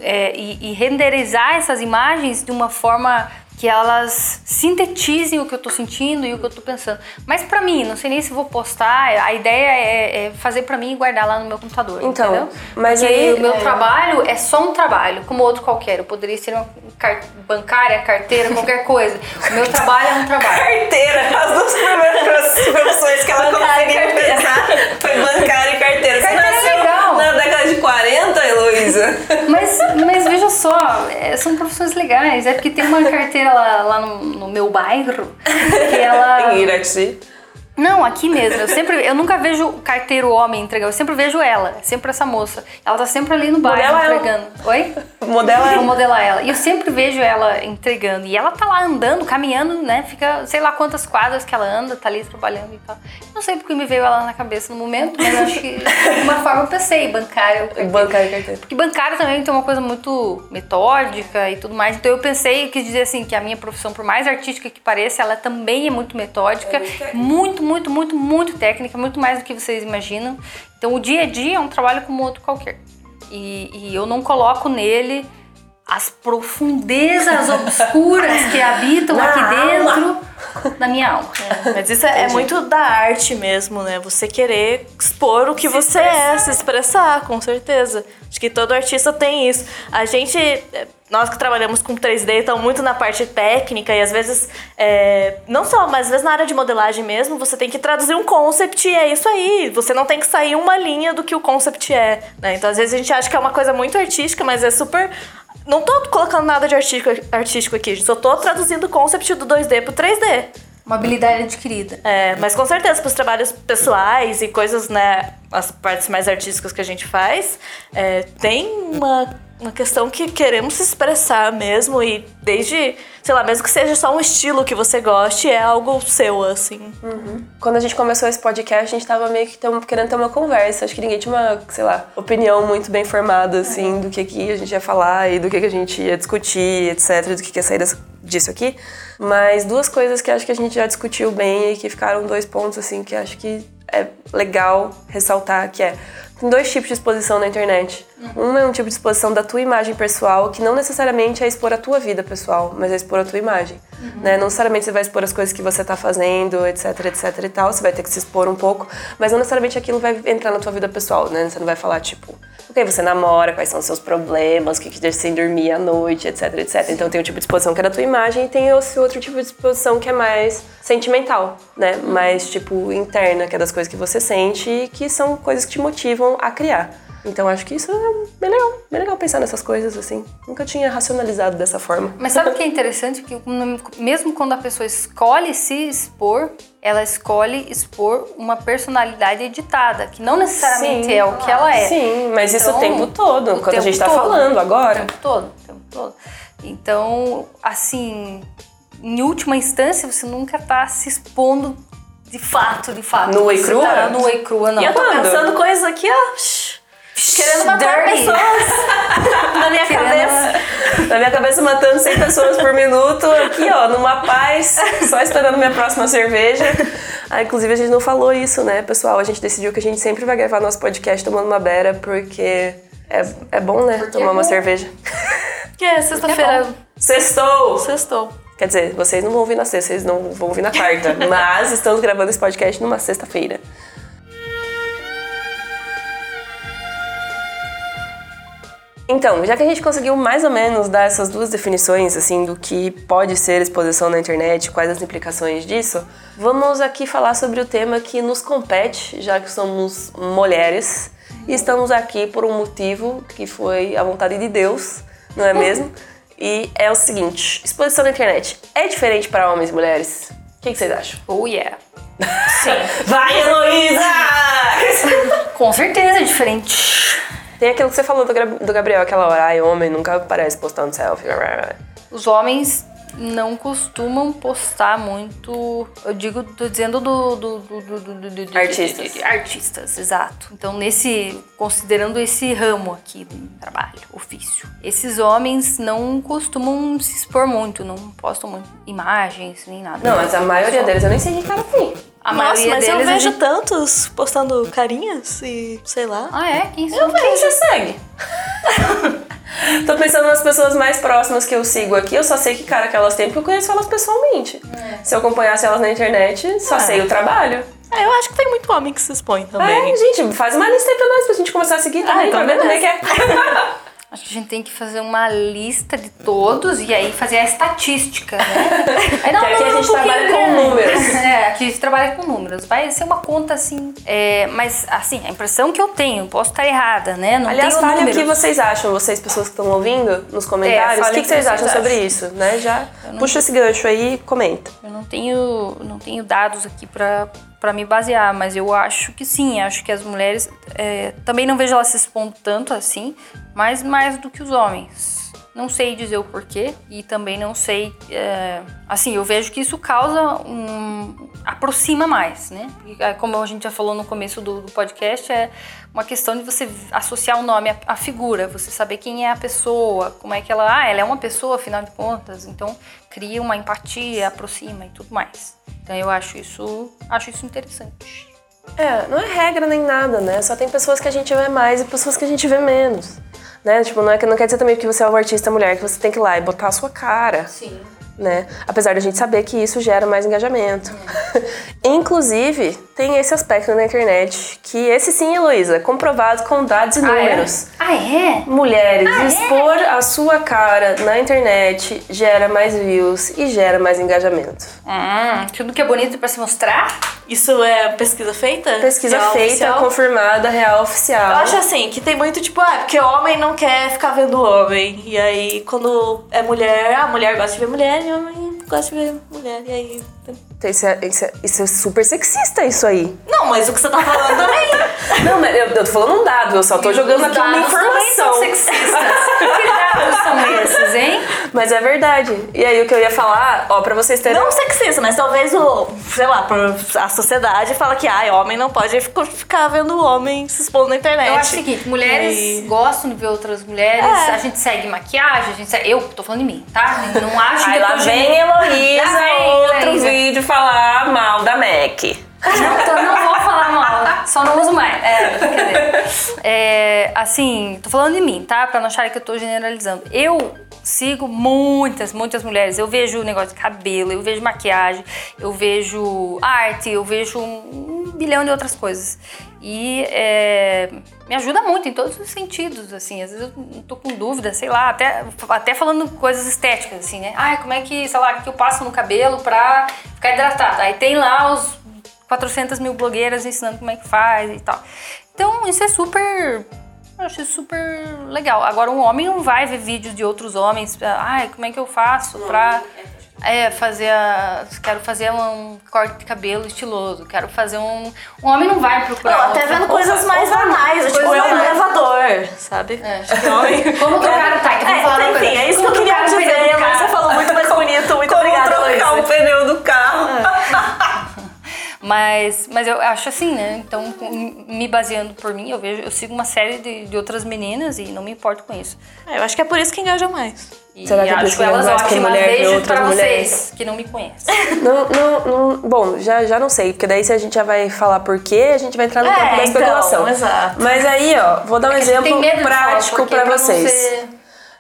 É, e, e renderizar essas imagens de uma forma que elas sintetizem o que eu tô sentindo e o que eu tô pensando. Mas para mim, não sei nem se vou postar, a ideia é, é fazer para mim e guardar lá no meu computador, então, entendeu? Mas Porque aí o meu é... trabalho é só um trabalho, como outro qualquer. Eu poderia ser uma car bancária, carteira, qualquer coisa. O meu trabalho é um trabalho. Carteira, as duas primeiras profissões que ela conseguiu pensar foi bancária e carteira. Carteira Você é legal. Na década de 40, Heloísa. Mas, mas veja só, é, são profissões legais. É porque tem uma carteira lá, lá no, no meu bairro que ela. em Iraxi. Não, aqui mesmo. Eu sempre, eu nunca vejo o carteiro homem entregar. Eu sempre vejo ela, sempre essa moça. Ela tá sempre ali no bairro Modela ela. entregando. Oi? Modela Vou modelar ela. E eu sempre vejo ela entregando. E ela tá lá andando, caminhando, né? Fica, sei lá quantas quadras que ela anda, tá ali trabalhando e tal. Não sei porque me veio ela na cabeça no momento, mas acho que de alguma forma eu pensei, bancário. Bancário e carteira. Porque bancário também tem uma coisa muito metódica e tudo mais. Então eu pensei, eu quis dizer assim, que a minha profissão, por mais artística que pareça, ela também é muito metódica, muito, muito, muito, muito técnica, muito mais do que vocês imaginam. Então o dia a dia é um trabalho como outro qualquer. E, e eu não coloco nele as profundezas obscuras que habitam Na aqui alma. dentro da minha alma. Mas isso é, é muito da arte mesmo, né? Você querer expor o que você é, se expressar, com certeza. Acho que todo artista tem isso. A gente, nós que trabalhamos com 3D, estão muito na parte técnica e às vezes, é, não só, mas às vezes na área de modelagem mesmo, você tem que traduzir um concept e é isso aí. Você não tem que sair uma linha do que o concept é, né? Então às vezes a gente acha que é uma coisa muito artística, mas é super não tô colocando nada de artístico, artístico aqui, só tô traduzindo o concept do 2D pro 3D. Uma habilidade adquirida. É, mas com certeza, pros trabalhos pessoais e coisas, né, as partes mais artísticas que a gente faz, é, tem uma, uma questão que queremos se expressar mesmo e desde, sei lá, mesmo que seja só um estilo que você goste, é algo seu, assim. Quando a gente começou esse podcast, a gente tava meio que tamo querendo ter uma conversa. Acho que ninguém tinha uma, sei lá, opinião muito bem formada, assim, do que, que a gente ia falar e do que, que a gente ia discutir, etc., do que, que ia sair dessa- disso aqui. Mas duas coisas que acho que a gente já discutiu bem e que ficaram dois pontos, assim, que acho que é legal ressaltar, que é... Tem dois tipos de exposição na internet. Um é um tipo de exposição da tua imagem pessoal, que não necessariamente é expor a tua vida pessoal, mas é expor a tua imagem. Né? Não necessariamente você vai expor as coisas que você tá fazendo, etc, etc e tal. Você vai ter que se expor um pouco, mas não necessariamente aquilo vai entrar na tua vida pessoal, né? Você não vai falar, tipo, o que você namora, quais são os seus problemas, o que que deixa sem dormir à noite, etc, etc. Então tem um tipo de exposição que é da tua imagem e tem esse outro tipo de exposição que é mais sentimental, né? Mais, tipo, interna, que é das coisas que você sente e que são coisas que te motivam a criar. Então acho que isso é bem legal, bem legal pensar nessas coisas, assim. Nunca tinha racionalizado dessa forma. Mas sabe o que é interessante? Que mesmo quando a pessoa escolhe se expor, ela escolhe expor uma personalidade editada, que não necessariamente Sim. é o que ela é. Sim, mas isso Então, o tempo todo, o quando a gente tá todo. falando O agora. tempo todo, o tempo todo. Então, assim, em última instância, você nunca tá se expondo de fato, de fato. Nua e crua? Tá nua e crua, não. E eu tô pensando coisas aqui, ó, querendo matar Dirty. pessoas na minha Querendo- cabeça. Na minha cabeça matando 100 pessoas por minuto, aqui ó, numa paz, só esperando minha próxima cerveja. Ah, inclusive a gente não falou isso, né, pessoal? A gente decidiu que a gente sempre vai gravar nosso podcast tomando uma beira, porque é, é bom, né, tomar uma cerveja. Que é sexta-feira. Sextou! Sextou. Quer dizer, vocês não vão ouvir na sexta, vocês não vão ouvir na quarta, mas estamos gravando esse podcast numa sexta-feira. Então, já que a gente conseguiu mais ou menos dar essas duas definições, assim, do que pode ser exposição na internet, quais as implicações disso, vamos aqui falar sobre o tema que nos compete, já que somos mulheres e estamos aqui por um motivo que foi a vontade de Deus, não é mesmo? E é o seguinte: exposição na internet é diferente para homens e mulheres? O que, que vocês acham? Oh, yeah. Vai, Heloísa! Com certeza é diferente. Tem aquilo que você falou do, do Gabriel aquela hora, ai, homem nunca parece postando selfie. Os homens não costumam postar muito. Eu digo, tô dizendo do. do, do, do, do- do- do- Artistas. de- de- artistas, exato. Então, nesse. Considerando esse ramo aqui do trabalho, ofício. Esses homens não costumam se expor muito, não postam muito imagens nem nada. Não, mas a maioria deles eu nem sei que cara tem. A Nossa, mas eu vejo gente- tantos postando carinhas e sei lá. Ah, é? Quem são? Quem você segue? Tô pensando nas pessoas mais próximas que eu sigo aqui, eu só sei que cara que elas têm porque eu conheço elas pessoalmente. Se eu acompanhasse elas na internet, só Ah. sei o trabalho. É, eu acho que tem muito homem que se expõe também. É, gente, faz uma lista aí pra nós, pra gente começar a seguir também, então pra ver como é que é. Acho que a gente tem que fazer uma lista de todos e aí fazer a estatística, né? Aí, não, Que aqui a gente um trabalha com grande. números. É, aqui a gente trabalha com números. Vai ser uma conta assim. é, mas, assim, a impressão que eu tenho, posso estar errada, né? Não Aliás, falem o que vocês acham, vocês, pessoas que estão ouvindo, nos comentários. É, o que, que vocês acham sobre acham. isso, né? Já puxa esse gancho aí e comenta. Eu não tenho, não tenho dados aqui pra, para me basear, mas eu acho que sim, acho que as mulheres é, também não vejo elas se expondo tanto assim, mas mais do que os homens. Não sei dizer o porquê e também não sei. É, assim, eu vejo que isso causa um. aproxima mais, né? É, como a gente já falou no começo do, do podcast, é uma questão de você associar o nome à, à, figura, você saber quem é a pessoa, como é que ela. Ah, ela é uma pessoa, afinal de contas, então cria uma empatia, aproxima e tudo mais. Então eu acho isso, acho isso interessante. É, não é regra nem nada, né? Só tem pessoas que a gente vê mais e pessoas que a gente vê menos. Né? Tipo, não, é, não quer dizer também que você é uma artista mulher que você tem que ir lá e botar a sua cara. Sim né? Apesar de a gente saber que isso gera mais engajamento. Inclusive, tem esse aspecto na internet que esse sim, Heloísa, comprovado com dados e números. Ah, é? Ah, é? Mulheres, ah, é? expor é? a sua cara na internet gera mais views e gera mais engajamento. Hum, tudo que é bonito para se mostrar? Isso é pesquisa feita? Pesquisa real feita, oficial? confirmada, real oficial. Eu acho assim, que tem muito tipo, ah, porque homem não quer ficar vendo homem. E aí, quando é mulher, a mulher gosta de ver mulher e homem gosta de ver mulher. E aí. Isso é, isso, é, isso é, super sexista, isso aí. Não, mas o que você tá falando também. Não, mas eu, eu tô falando um dado, eu só tô jogando aqui uma informação. São sexistas. que dados são esses, hein? Mas é verdade. E aí o que eu ia falar, ó, pra vocês terem. Não sexista, mas talvez o, sei lá, a sociedade fala que ah, homem não pode ficar vendo homem se expondo na internet. Eu acho o seguinte, mulheres e... gostam de ver outras mulheres, é. a gente segue maquiagem, a gente segue... Eu tô falando de mim, tá? Não acho Aí que lá vem Outro vídeo falar mal da MAC. Não, tô, não vou falar mal, só não uso mais. É, é, assim, tô falando de mim, tá? Pra não acharem que eu tô generalizando. Eu sigo muitas, muitas mulheres. Eu vejo negócio de cabelo, eu vejo maquiagem, eu vejo arte, eu vejo um, bilhão de outras coisas. E é, me ajuda muito em todos os sentidos, assim. Às vezes eu tô com dúvida, sei lá, até, até falando coisas estéticas, assim, né? Ai, como é que, sei lá, que eu passo no cabelo pra ficar hidratado? Aí tem lá os 400 mil blogueiras ensinando como é que faz e tal. Então, isso é super. Eu achei super legal. Agora, um homem não vai ver vídeos de outros homens. Ai, como é que eu faço pra. É, fazer a. Quero fazer um corte de cabelo estiloso. Quero fazer um. Um homem não vai procurar. Não, até vendo coisas mais banais, tipo, é um elevador, sabe? É. Como trocar o tike? É, falar enfim, é isso que eu queria dizer. Você falou muito mais bonito. Muito Como obrigada, trocar o pneu do carro. É. Mas, mas eu acho assim, né? Então, me baseando por mim, eu vejo, eu sigo uma série de, de outras meninas e não me importo com isso. É, eu acho que é por isso que engaja mais. E Será que acho elas ótimas. Beijo pra mulheres. vocês que não me conhecem. Não, não, não, bom, já, já não sei, porque daí se a gente já vai falar por quê, a gente vai entrar no é, campo da então, especulação. Então, exato. Mas aí, ó, vou dar um é exemplo prático para vocês. Você...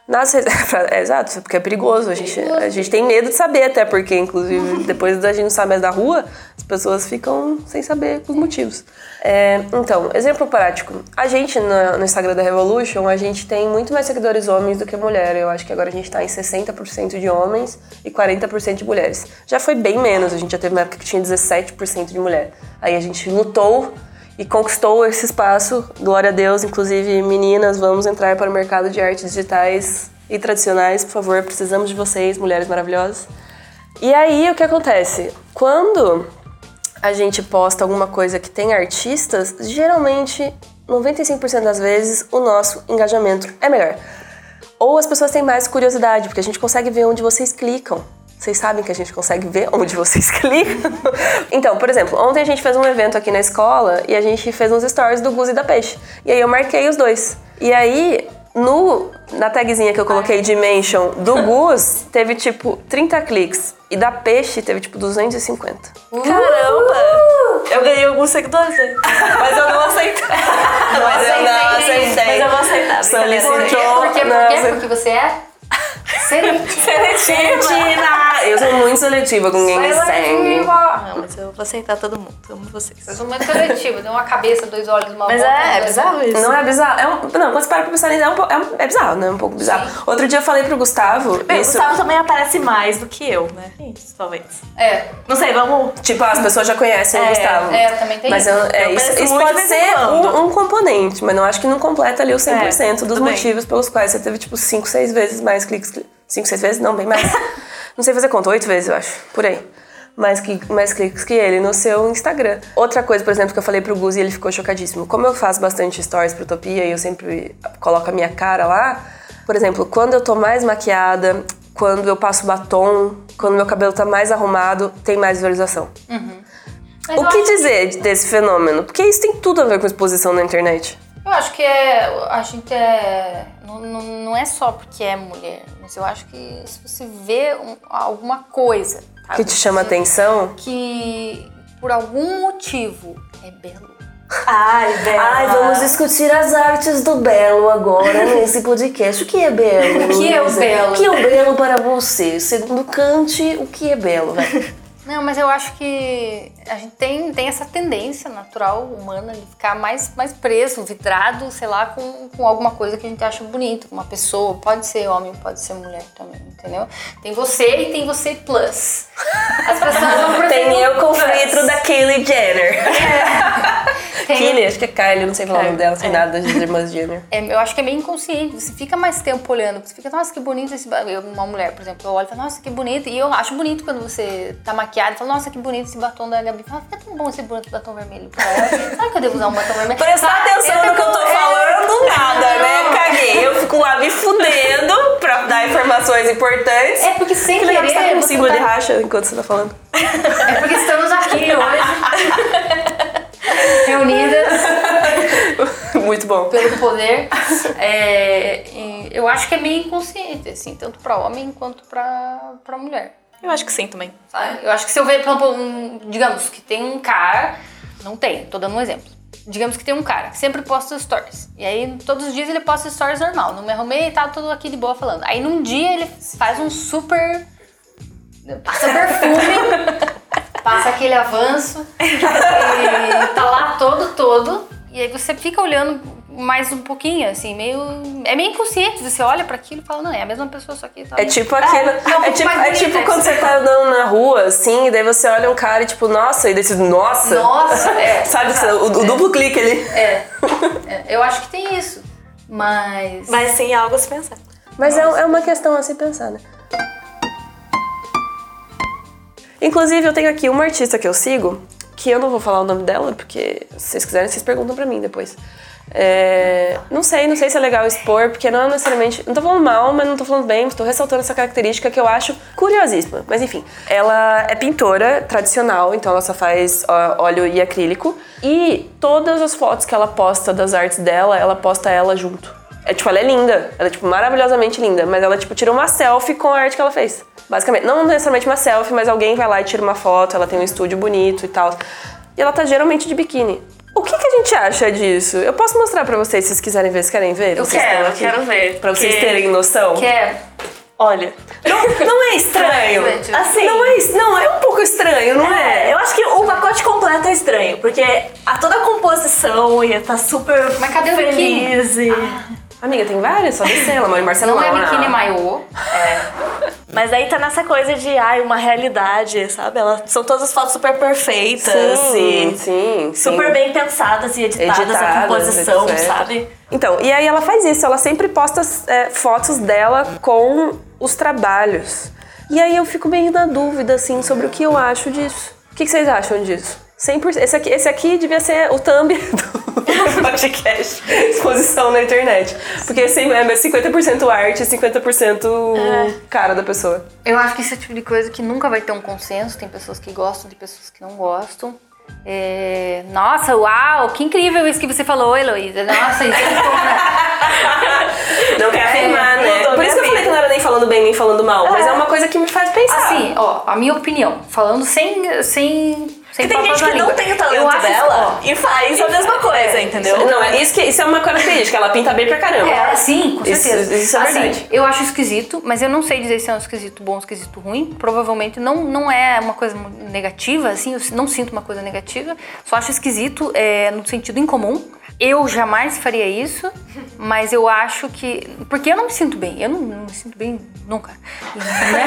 Nas é, exato, porque é perigoso. A gente, a gente tem medo de saber, até porque, inclusive, depois da gente não saber mais da rua, as pessoas ficam sem saber os motivos. É, então, exemplo prático. A gente, no, no, Instagram da Revolution, a gente tem muito mais seguidores homens do que mulher. Eu acho que agora a gente tá em 60% de homens e 40% de mulheres. Já foi bem menos, a gente já teve uma época que tinha 17% de mulher. Aí a gente lutou e conquistou esse espaço. Glória a Deus, inclusive meninas, vamos entrar para o mercado de artes digitais e tradicionais, por favor, precisamos de vocês, mulheres maravilhosas. E aí o que acontece? Quando a gente posta alguma coisa que tem artistas, geralmente 95% das vezes o nosso engajamento é melhor. Ou as pessoas têm mais curiosidade, porque a gente consegue ver onde vocês clicam. Vocês sabem que a gente consegue ver onde vocês clicam? então, por exemplo, ontem a gente fez um evento aqui na escola e a gente fez uns stories do Guzi e da Peixe. E aí eu marquei os dois. E aí, no, na tagzinha que eu coloquei de mention do Gus, teve tipo 30 cliques. E da Peixe teve tipo 250. Caramba! Eu ganhei alguns seguidores aí. Mas eu não aceitei. Mas eu não aceitei. Mas eu vou aceitar. Solicitou. Por quê? Por quê? Por quê? Porque você é? Seletiva! Eu sou muito seletiva com quem me segue. Não, mas eu vou aceitar todo mundo. Amo vocês. Eu sou muito seletiva. Tem uma cabeça, dois olhos, uma Mas boca, é, é bizarro isso. Não é bizarro. É um, não, quando você para pra pensar nisso, é, um, é, um, é bizarro, né? É um pouco bizarro. Sim. Outro dia eu falei pro Gustavo. Bem, isso... O Gustavo também aparece mais do que eu, né? Isso, talvez. É. Não sei, vamos. Tipo, as pessoas já conhecem é, o Gustavo. É, também tem mas isso. Eu, é, isso, isso pode ser um, um, componente, mas não acho que não completa ali o 100% é, dos motivos bem. pelos quais você teve, tipo, 5, 6 vezes mais cliques Cinco, seis vezes? Não, bem mais. não sei fazer conta, oito vezes, eu acho. Por aí. mais, mais cliques que ele no seu Instagram. Outra coisa, por exemplo, que eu falei pro Gus e ele ficou chocadíssimo. Como eu faço bastante stories pro Utopia e eu sempre coloco a minha cara lá, por exemplo, quando eu tô mais maquiada, quando eu passo batom, quando meu cabelo tá mais arrumado, tem mais visualização. Uhum. O que dizer desse fenômeno? Porque isso tem tudo a ver com exposição na internet. Eu acho que é, a gente é. Não, não, não é só porque é mulher, mas eu acho que se você vê um, alguma coisa. Sabe? Que te chama você, atenção? Que por algum motivo é belo. Ai, Belo. Ai, vamos discutir as artes do belo agora nesse podcast. O que é belo? O que é o belo? O que é o belo para você? Segundo Kant, o que é belo? Não, mas eu acho que a gente tem, tem essa tendência natural humana de ficar mais, mais preso, vidrado, sei lá, com, com alguma coisa que a gente acha bonito, uma pessoa, pode ser homem, pode ser mulher também, entendeu? Tem você e tem você plus. As pessoas vão Tem o conflito da Kylie Jenner. É. Tem... Kylie, acho que é Kylie, não sei falar o nome dela, sem é. nada das irmãs Jenner. É, eu acho que é meio inconsciente, você fica mais tempo olhando, você fica, nossa, que bonito esse... Uma mulher, por exemplo, eu olho e falo, nossa, que bonito, e eu acho bonito quando você tá maquiada e fala, nossa, que bonito esse batom da Gabi. Fala, fica tão bom esse batom vermelho pra ela. Sabe que eu devo usar um batom vermelho? Prestar ah, atenção no que eu tô falando, nada, né? Caguei. Eu fico lá me fudendo pra dar informações importantes. É porque sem que querer... Você tá com um símbolo tá... de racha enquanto você tá falando. É porque estamos aqui hoje. Reunidas. Muito bom. Pelo poder. É, eu acho que é meio inconsciente, assim, tanto pra homem quanto pra mulher. Eu acho que sim também. Sabe? Eu acho que se eu ver, por exemplo, um, digamos que tem um cara, não tem, tô dando um exemplo. Digamos que tem um cara que sempre posta stories. E aí, todos os dias ele posta stories normal. Não me arrumei e tá tudo aqui de boa falando. Aí, num dia, ele faz um super. Passa perfume, passa aquele avanço, e tá lá todo, todo. E aí você fica olhando mais um pouquinho, assim, meio. É meio inconsciente. Você olha para aquilo e fala, não, é a mesma pessoa, só que tá. É tipo aquilo. É, é, um é tipo, é tipo quando você tá andando na rua, assim, e daí você olha um cara e tipo, nossa, e daí você, nossa! Nossa, é. Sabe, o, o é. duplo clique ali. É. é. Eu acho que tem isso. Mas. Mas sim, é algo a se pensar. Mas é, é uma questão a se pensar, né? Inclusive, eu tenho aqui uma artista que eu sigo, que eu não vou falar o nome dela, porque se vocês quiserem, vocês perguntam pra mim depois. É, não sei, não sei se é legal expor, porque não é necessariamente. Não tô falando mal, mas não tô falando bem, tô ressaltando essa característica que eu acho curiosíssima. Mas enfim, ela é pintora tradicional, então ela só faz óleo e acrílico. E todas as fotos que ela posta das artes dela, ela posta ela junto. É tipo, ela é linda, ela é tipo maravilhosamente linda, mas ela tipo tira uma selfie com a arte que ela fez. Basicamente, não necessariamente uma selfie, mas alguém vai lá e tira uma foto, ela tem um estúdio bonito e tal. E ela tá geralmente de biquíni. O que, que, a gente acha disso? Eu posso mostrar pra vocês se vocês quiserem ver. Vocês querem ver? Eu vocês quero, quero ver. Pra vocês terem noção. Quero. Olha, não, não é estranho. assim, não é, não, é um pouco estranho, não é? é? Eu acho que o pacote completo é estranho, porque a toda a composição ia estar tá super Mas cadê feliz. O e... ah. Amiga, tem várias, só descer, ela mora em Barcelona. Não é biquíni maiô. É. Mas aí tá nessa coisa de, ai, uma realidade, sabe? Elas são todas as fotos super perfeitas. Sim, e sim. Super sim. bem pensadas e editadas, editadas a composição, etc. sabe? Então, e aí ela faz isso, ela sempre posta é, fotos dela com os trabalhos. E aí eu fico meio na dúvida, assim, sobre o que eu acho disso. O que vocês acham disso? 100%. Esse aqui, esse aqui devia ser o thumb do podcast, exposição na internet. Porque é 50% arte e 50% é. cara da pessoa. Eu acho que esse é o tipo de coisa que nunca vai ter um consenso. Tem pessoas que gostam, tem pessoas que não gostam. É... Nossa, uau, que incrível isso que você falou, Heloísa. Nossa, isso é bom, né? Não quer afirmar, é, né? Por isso que eu falei que não era nem falando bem nem falando mal, é. mas é uma coisa que me faz pensar. Assim, ó, a minha opinião, falando sem, sem sem tem gente que não tem o talento acho, dela ó, e faz a mesma coisa, é, entendeu? Não, é isso, que, isso é uma característica, ela pinta bem pra caramba. É, sim, com certeza. Isso, isso é assim, verdade. Eu acho esquisito, mas eu não sei dizer se é um esquisito bom ou esquisito ruim. Provavelmente não, não é uma coisa negativa, assim, eu não sinto uma coisa negativa. Só acho esquisito é, no sentido incomum. Eu jamais faria isso, mas eu acho que. Porque eu não me sinto bem. Eu não, não me sinto bem nunca. Né?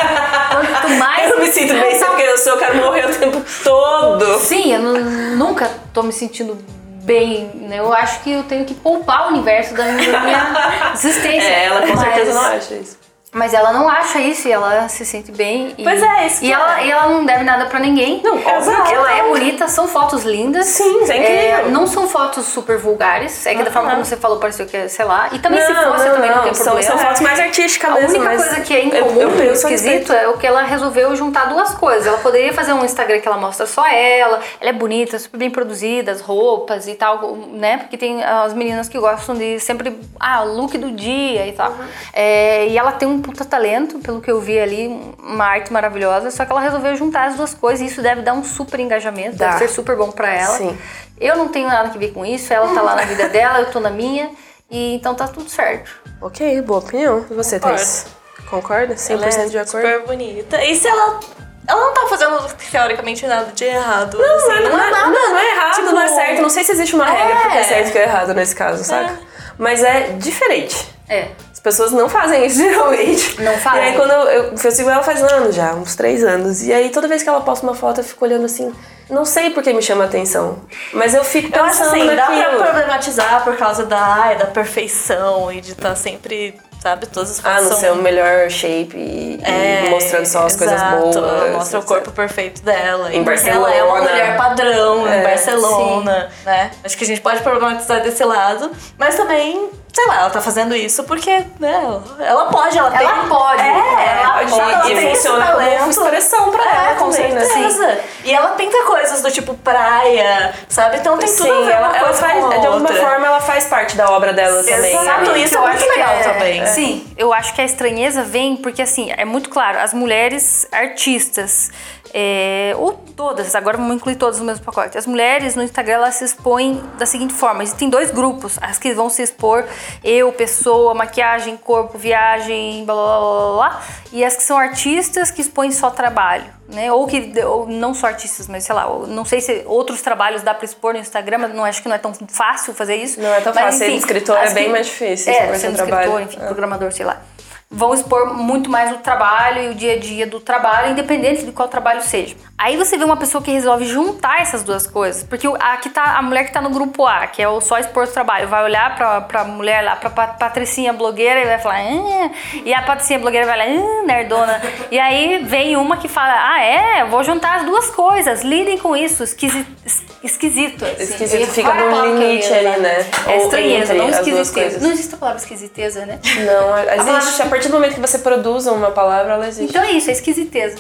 Quanto mais. Eu não me sinto bem porque eu sou, eu quero morrer o tempo todo. Sim, eu não, nunca tô me sentindo bem. Né? Eu acho que eu tenho que poupar o universo da minha, da minha existência. É, ela com mas, certeza não acha isso. Mas ela não acha isso e ela se sente bem. E, Pois é, isso E ela, é. e ela não deve nada pra ninguém. Não, exato. Ela é bonita, são fotos lindas. Sim, isso é incrível. não são fotos super vulgares. É que da forma como você falou, pareceu que, sei lá. E também se Não, fosse, não, também não, não, tem são, problema. são fotos mais artísticas A mesmo, única mas coisa que é eu- incomum, eu e a esquisito, é o que ela resolveu juntar duas coisas. Ela poderia fazer um Instagram que ela mostra só ela, ela é bonita, super bem produzida, as roupas e tal, né? Porque tem as meninas que gostam de sempre, ah, look do dia e tal. Uhum. É, e ela tem um puta talento, pelo que eu vi ali, uma arte maravilhosa, só que ela resolveu juntar as duas coisas e isso deve dar um super engajamento, Dá. deve ser super bom pra ela. Sim. Eu não tenho nada que ver com isso, ela tá lá na vida dela, eu tô na minha, e então tá tudo certo. Ok, boa opinião. E você, Concordo. Thaís? Concorda? 100% Ela é de acordo? super bonita. E se ela. Ela não tá fazendo, teoricamente, nada de errado. Não, assim, não, é- não, é- nada. não, não é errado, tipo, não é certo. Não sei se existe uma regra É. porque é certo e que é errado nesse caso, saca? Mas é diferente. É. As pessoas não fazem isso geralmente. Não fazem. E aí quando eu, eu, eu sigo ela faz anos já, uns três anos. E aí toda vez que ela posta uma foto eu fico olhando assim. Não sei por que me chama atenção. Mas eu fico Eu acho pensando assim, dá pra problematizar por causa da, da perfeição e de estar sempre, sabe, todas as Ah, fotos no são... seu melhor shape e, e mostrando só as coisas exato, boas. Mostra o corpo perfeito dela. Em e Ela é uma Barcelona. mulher padrão É, em Barcelona, né? Acho que a gente pode problematizar desse lado, mas também, sei lá, ela tá fazendo isso porque, né, ela pode, ela, Ela tem... pode, É, é, ela pode, pode, ela e tem esse funciona como expressão pra É, ela, com também, né? certeza. E ela pinta coisas do tipo praia, sabe? Então tem tudo a Sim, ver ela, uma ela coisa faz, com a de alguma outra. forma, ela faz parte da obra dela também. Exato, né? isso é Eu muito que legal é- também. Sim, eu acho que a estranheza vem porque, assim, é muito claro, as mulheres artistas, é, ou todas, agora vamos incluir todas no mesmo pacote. As mulheres no Instagram, elas se expõem da seguinte forma: existem dois grupos, as que vão se expor, eu, pessoa, maquiagem, corpo, viagem, blá blá blá blá, e as que são artistas que expõem só trabalho. Né? Ou que ou não só artistas, mas sei lá, não sei se outros trabalhos dá pra expor no Instagram, mas não acho que não é tão fácil fazer isso. Não é tão Mas, fácil, ser enfim, escritor é bem mais difícil, É, sendo trabalho. escritor, enfim, É. programador, sei lá. Vão expor muito mais o trabalho e o dia a dia do trabalho, independente de qual trabalho seja. Aí você vê uma pessoa que resolve juntar essas duas coisas. Porque o- a, que tá, a mulher que tá no grupo A, que é o só expor o trabalho, vai olhar pra, pra mulher lá, pra Pa- Patricinha blogueira e vai falar. "Ah", e a Patricinha blogueira vai lá, ah, nerdona. e aí vem uma que fala: ah, é, vou juntar as duas coisas, lidem com isso, esquisi, es- esquisito. assim. Esquisito, fica é a ia limite ali, né? É estranheza, não esquisiteza. Não existe a palavra esquisiteza, né? Não, existe. palavra- A partir do momento que você produz uma palavra, ela existe. Então é isso, é esquisiteza.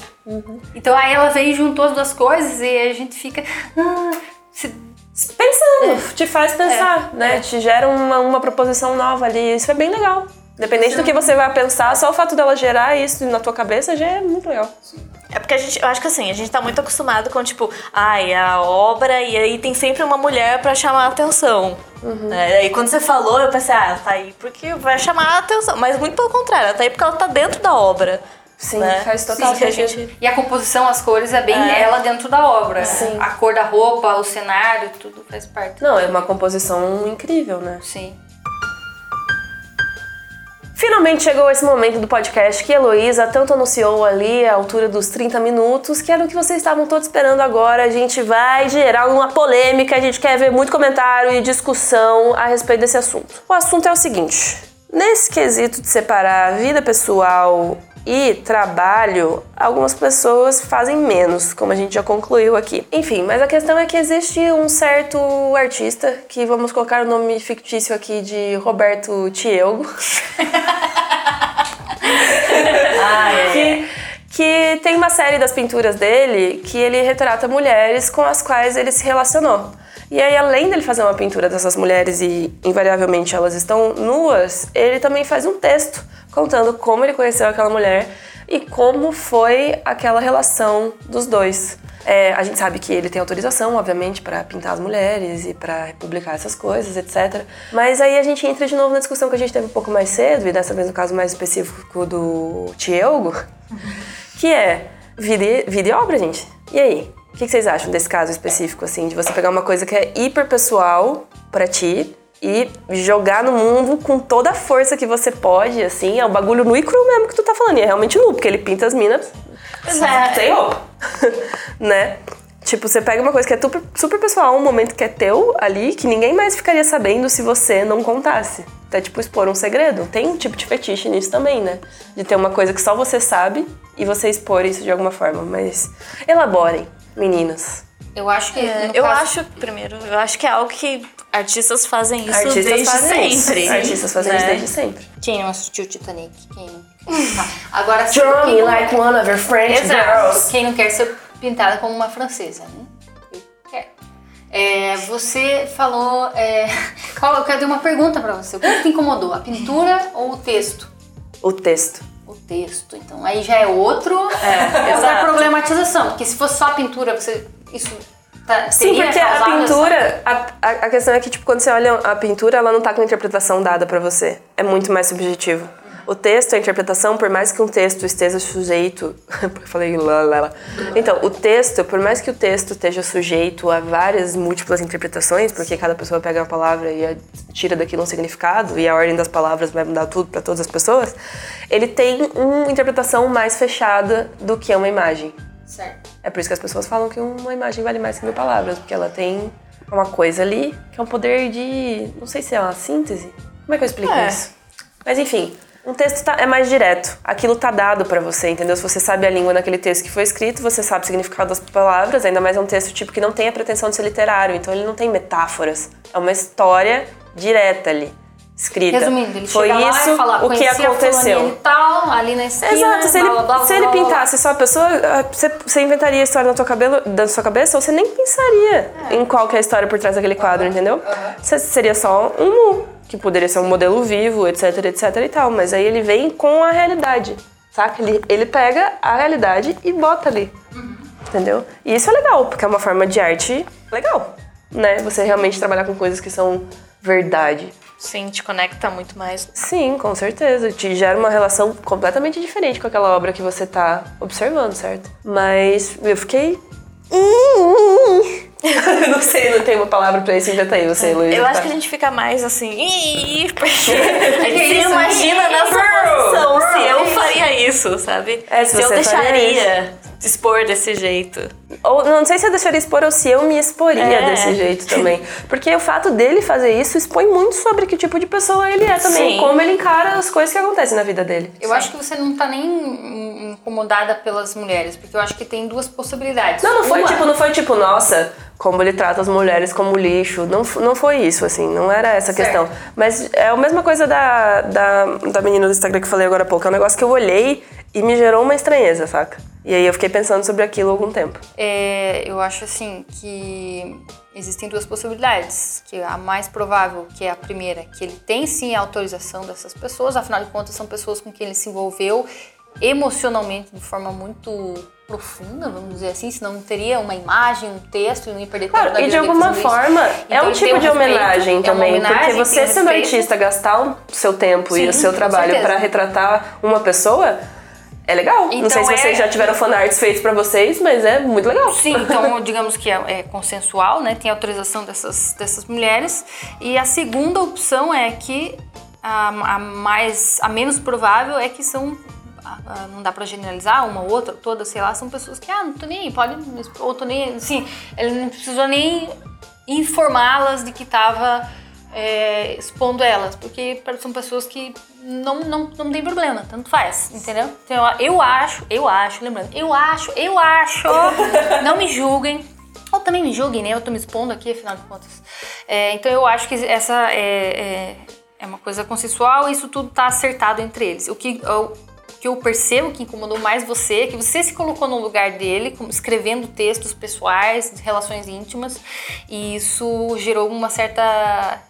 Então aí ela veio e juntou as duas coisas e a gente fica. ah, se- Pensando, te faz pensar, né? Te gera uma, uma proposição nova ali. Isso é bem legal. Independente do que você vai pensar, só o fato dela gerar isso na tua cabeça já é muito legal. É porque a gente, eu acho que assim, a gente tá muito acostumado com, tipo, ai, a obra, e aí tem sempre uma mulher pra chamar a atenção. É, aí quando você falou, eu pensei, ah, ela tá aí porque vai chamar a atenção. Mas muito pelo contrário, ela tá aí porque ela tá dentro da obra. Sim, né? faz total Sim, que a sentido. gente- E a composição, as cores, é bem É. ela dentro da obra. Sim. A cor da roupa, o cenário, tudo faz parte. Não, é uma composição incrível, né? Sim. Finalmente chegou esse momento do podcast que Heloísa tanto anunciou ali a altura dos 30 minutos, que era o que vocês estavam todos esperando agora. A gente vai gerar uma polêmica, a gente quer ver muito comentário e discussão a respeito desse assunto. O assunto é o seguinte: nesse quesito de separar vida pessoal e trabalho, algumas pessoas fazem menos, como a gente já concluiu aqui. Enfim, mas a questão é que existe um certo artista, que vamos colocar o nome fictício aqui de Roberto Tielgo. que, que tem uma série das pinturas dele que ele retrata mulheres com as quais ele se relacionou. E aí, além dele fazer uma pintura dessas mulheres e invariavelmente elas estão nuas, ele também faz um texto contando como ele conheceu aquela mulher e como foi aquela relação dos dois. É, a gente sabe que ele tem autorização, obviamente, para pintar as mulheres e para publicar essas coisas, etc. Mas aí a gente entra de novo na discussão que a gente teve um pouco mais cedo, e dessa vez no caso mais específico do Tielgo, que é vida e, vida e obra, gente. E aí? O que vocês acham desse caso específico, assim, de você pegar uma coisa que é hiper pessoal pra ti e jogar no mundo com toda a força que você pode, assim, é um bagulho nu e cru mesmo que tu tá falando, e é realmente nu, porque ele pinta as minas Pois é. sem roupa, né? Tipo, você pega uma coisa que é super, super pessoal, um momento que é teu ali, que ninguém mais ficaria sabendo se você não contasse. Até, tipo, expor um segredo. Tem um tipo de fetiche nisso também, né? De ter uma coisa que só você sabe e você expor isso de alguma forma. Mas elaborem, meninas. Eu acho que. É, eu caso... acho, primeiro, eu acho que é algo que artistas fazem isso artistas desde fazem sempre. Isso. Artistas fazem né? isso desde sempre. Quem não assistiu Titanic? Quem não? Agora, Draw me like one of your French Exato. girls. Quem não quer ser pintada como uma francesa, né? Eu quero. É, você falou. É, qual, eu quero ter uma pergunta para você. O que te incomodou? A pintura ou o texto? O texto. O texto. Então aí já é outro. É, é outra problematização. Porque se fosse só a pintura, você. Isso Tá, Sim, porque a pintura, a, a, questão é que, tipo, quando você olha a pintura, ela não tá com a interpretação dada para você. É muito mais subjetivo. O texto, a interpretação, por mais que um texto esteja sujeito. falei lá, lá, lá. Então, o texto, por mais que o texto esteja sujeito a várias múltiplas interpretações, porque cada pessoa pega uma palavra e tira daquilo um significado, e a ordem das palavras vai mudar tudo para todas as pessoas, ele tem uma interpretação mais fechada do que uma imagem. Certo. É por isso que as pessoas falam que uma imagem vale mais que mil palavras, porque ela tem uma coisa ali que é um poder de. Não sei se é uma síntese. Como é que eu explico é. isso? Mas enfim, um texto tá, é mais direto. Aquilo tá dado para você, entendeu? Se você sabe a língua naquele texto que foi escrito, você sabe o significado das palavras, ainda mais é um texto tipo que não tem a pretensão de ser literário, então ele não tem metáforas. É uma história direta ali. Escrita. Resumindo, ele foi isso lá o que aconteceu. Tal, ali na esquina, Exato, se ele, blá, blá, se ele pintasse só a pessoa, ah, você, você inventaria a história na tua cabelo, da sua cabeça, ou você nem pensaria é. em qual é a história por trás daquele quadro, uhum. entendeu? Uhum. Seria só um que poderia ser um modelo vivo, etc, etc e tal. Mas aí ele vem com a realidade, saca? Ele, ele pega a realidade e bota ali, uhum. entendeu? E isso é legal, porque é uma forma de arte legal, né? Você realmente trabalhar com coisas que são verdade. Sim, te conecta muito mais. Sim, com certeza. Te gera uma relação completamente diferente com aquela obra que você tá observando, certo? Mas eu fiquei não sei, não tem uma palavra pra isso, inventa aí você, Luísa. Eu acho que a gente fica mais assim, porque a gente se imagina nessa posição, se eu faria isso, sabe? É, se, se eu deixaria expor desse jeito. Ou não sei se eu deixaria expor ou se eu me exporia é. desse jeito também. Porque o fato dele fazer isso expõe muito sobre que tipo de pessoa ele é também, Sim. como ele encara as coisas que acontecem na vida dele. Eu Sim. acho que você não tá nem incomodada pelas mulheres, porque eu acho que tem duas possibilidades. Não, não foi Uma... tipo, não foi tipo, nossa, como ele trata as mulheres como lixo. Não, não foi isso, assim, não era essa a questão. Mas é a mesma coisa da, da, da menina do Instagram que eu falei agora há pouco. É um negócio que eu olhei e me gerou uma estranheza, saca? E aí eu fiquei pensando sobre aquilo há algum tempo. É, eu acho assim que existem duas possibilidades, que a mais provável, que é a primeira, que ele tem sim a autorização dessas pessoas, afinal de contas são pessoas com quem ele se envolveu emocionalmente de forma muito profunda, vamos dizer assim, senão não teria uma imagem, um texto, ele não ia perder claro. E de alguma forma, é então, é um tipo um de respeito, homenagem também, é homenagem, porque você sendo respeito. artista, gastar o seu tempo Sim, e o seu trabalho para retratar uma pessoa, é legal. Então, não sei se vocês é... já tiveram fanarts feitos para vocês, mas é muito legal. Sim, então digamos que é, é, consensual, né? Tem autorização dessas, dessas mulheres. E a segunda opção é que a, a mais a menos provável é que são não dá para generalizar, uma ou outra, toda, sei lá, são pessoas que, ah, não tô nem aí, pode, ou tô nem, assim, ele não precisou nem informá-las de que tava é, expondo elas, porque são pessoas que não, não, não tem problema, tanto faz, entendeu? Então, eu acho, eu acho, lembrando, eu acho, eu acho, não me julguem, ou também me julguem, né? Eu tô me expondo aqui, afinal de contas. É, então eu acho que essa é, é, é, uma coisa consensual e isso tudo tá acertado entre eles. O que eu, que eu percebo que incomodou mais você, que você se colocou no lugar dele, escrevendo textos pessoais, relações íntimas, e isso gerou uma certa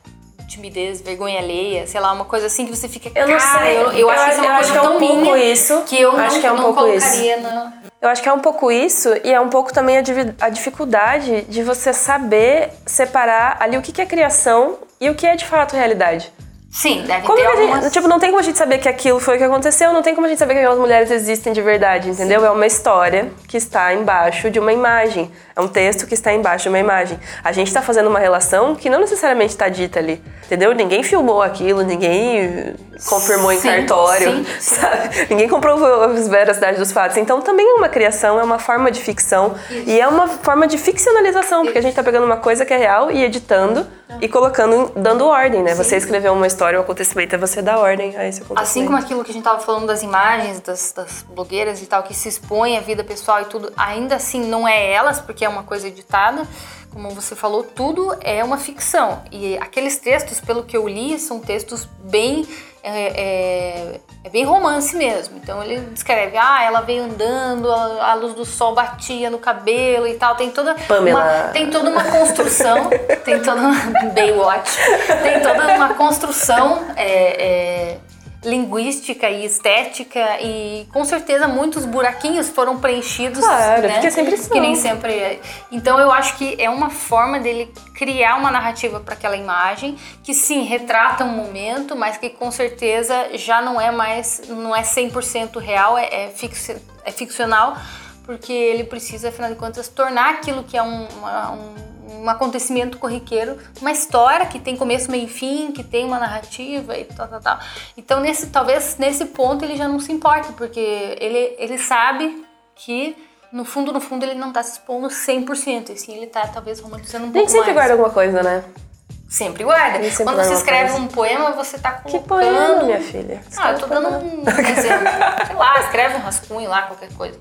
timidez, vergonha alheia, sei lá, uma coisa assim que você fica. Eu não sei. Eu, eu, eu acho que isso é uma coisa que é um pouco isso. Que eu acho não, que é um pouco colocaria isso. na. Eu acho que é um pouco isso e é um pouco também a, a dificuldade de você saber separar ali o que é criação e o que é de fato realidade. Sim, deve como ter algumas... gente, Tipo, não tem como a gente saber que aquilo foi o que aconteceu, não tem como a gente saber que aquelas mulheres existem de verdade, entendeu? Sim. É uma história que está embaixo de uma imagem. É um texto que está embaixo de uma imagem. A gente está fazendo uma relação que não necessariamente está dita ali. Entendeu? Ninguém filmou aquilo, ninguém confirmou em Sim, cartório, sim, sabe? Ninguém comprovou a veracidade dos fatos. Então também é uma criação, é uma forma de ficção e é uma forma de ficcionalização, porque a gente está pegando uma coisa que é real e editando e colocando, dando ordem, né? Você escreveu uma história, um acontecimento, é você dar ordem a esse acontecimento. Assim como aquilo que a gente tava falando das imagens, das, das blogueiras e tal, que se expõe a vida pessoal e tudo, ainda assim não é elas, porque é uma coisa editada. Como você falou, tudo é uma ficção. E aqueles textos, pelo que eu li, são textos bem. É, é, é bem romance mesmo. Então ele descreve, ah, ela veio andando, a, a luz do sol batia no cabelo e tal. Tem toda Pamela. uma, tem toda uma construção, tem toda uma Baywatch, tem toda uma construção é, é, linguística e estética e com certeza muitos buraquinhos foram preenchidos, Claro, né? porque sempre são. Que nem sempre é. Então eu acho que é uma forma dele criar uma narrativa para aquela imagem que sim, retrata um momento, mas que com certeza já não é mais, não é 100% real, é, é, é ficcional, porque ele precisa, afinal de contas, tornar aquilo que é um, uma- um- um acontecimento corriqueiro, uma história que tem começo, meio e fim, que tem uma narrativa e tal, tal, tal. Então, nesse, talvez nesse ponto ele já não se importa, porque ele, ele sabe que no fundo, no fundo, ele não tá se expondo 100%, e sim, ele tá talvez romantizando um A pouco gente sempre mais. guarda alguma coisa, né? Sempre guarda. Sempre Quando você escreve coisa. um poema, você tá Que colocando... poema, minha filha? Ah, eu tô dando um exemplo. Sei lá, escreve um rascunho lá, qualquer coisa.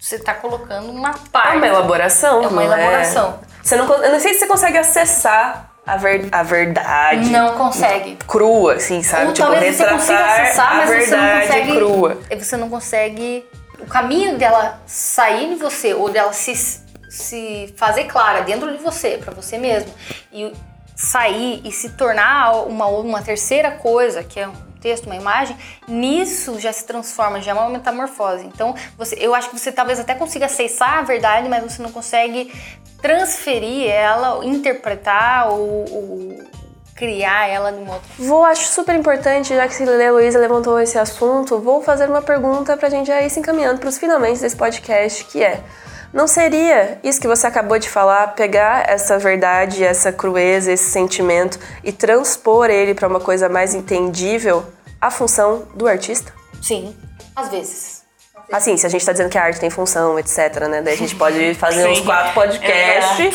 Você tá colocando uma É parte. uma elaboração, É uma não elaboração. Você não, eu não sei se você consegue acessar a, ver, a verdade. Não consegue. Crua, assim, sabe? Ou tipo, talvez você consiga acessar, a mas você não verdade consegue. crua. Você não consegue. O caminho dela sair de você, ou dela se, se fazer clara dentro de você, pra você mesmo, e sair e se tornar uma, uma terceira coisa, que é texto, uma imagem, nisso já se transforma, já é uma metamorfose. Então, você, eu acho que você talvez até consiga acessar a verdade, mas você não consegue transferir ela, interpretar ou, ou criar ela de outra Vou, acho super importante, já que a Heloísa levantou esse assunto, vou fazer uma pergunta pra gente já ir se encaminhando pros finalmente desse podcast, que é... Não seria isso que você acabou de falar, pegar essa verdade, essa crueza, esse sentimento e transpor ele pra uma coisa mais entendível, a função do artista? Sim, às vezes. Assim, se a gente tá dizendo que a arte tem função, etc, né? Daí a gente pode fazer uns quatro podcasts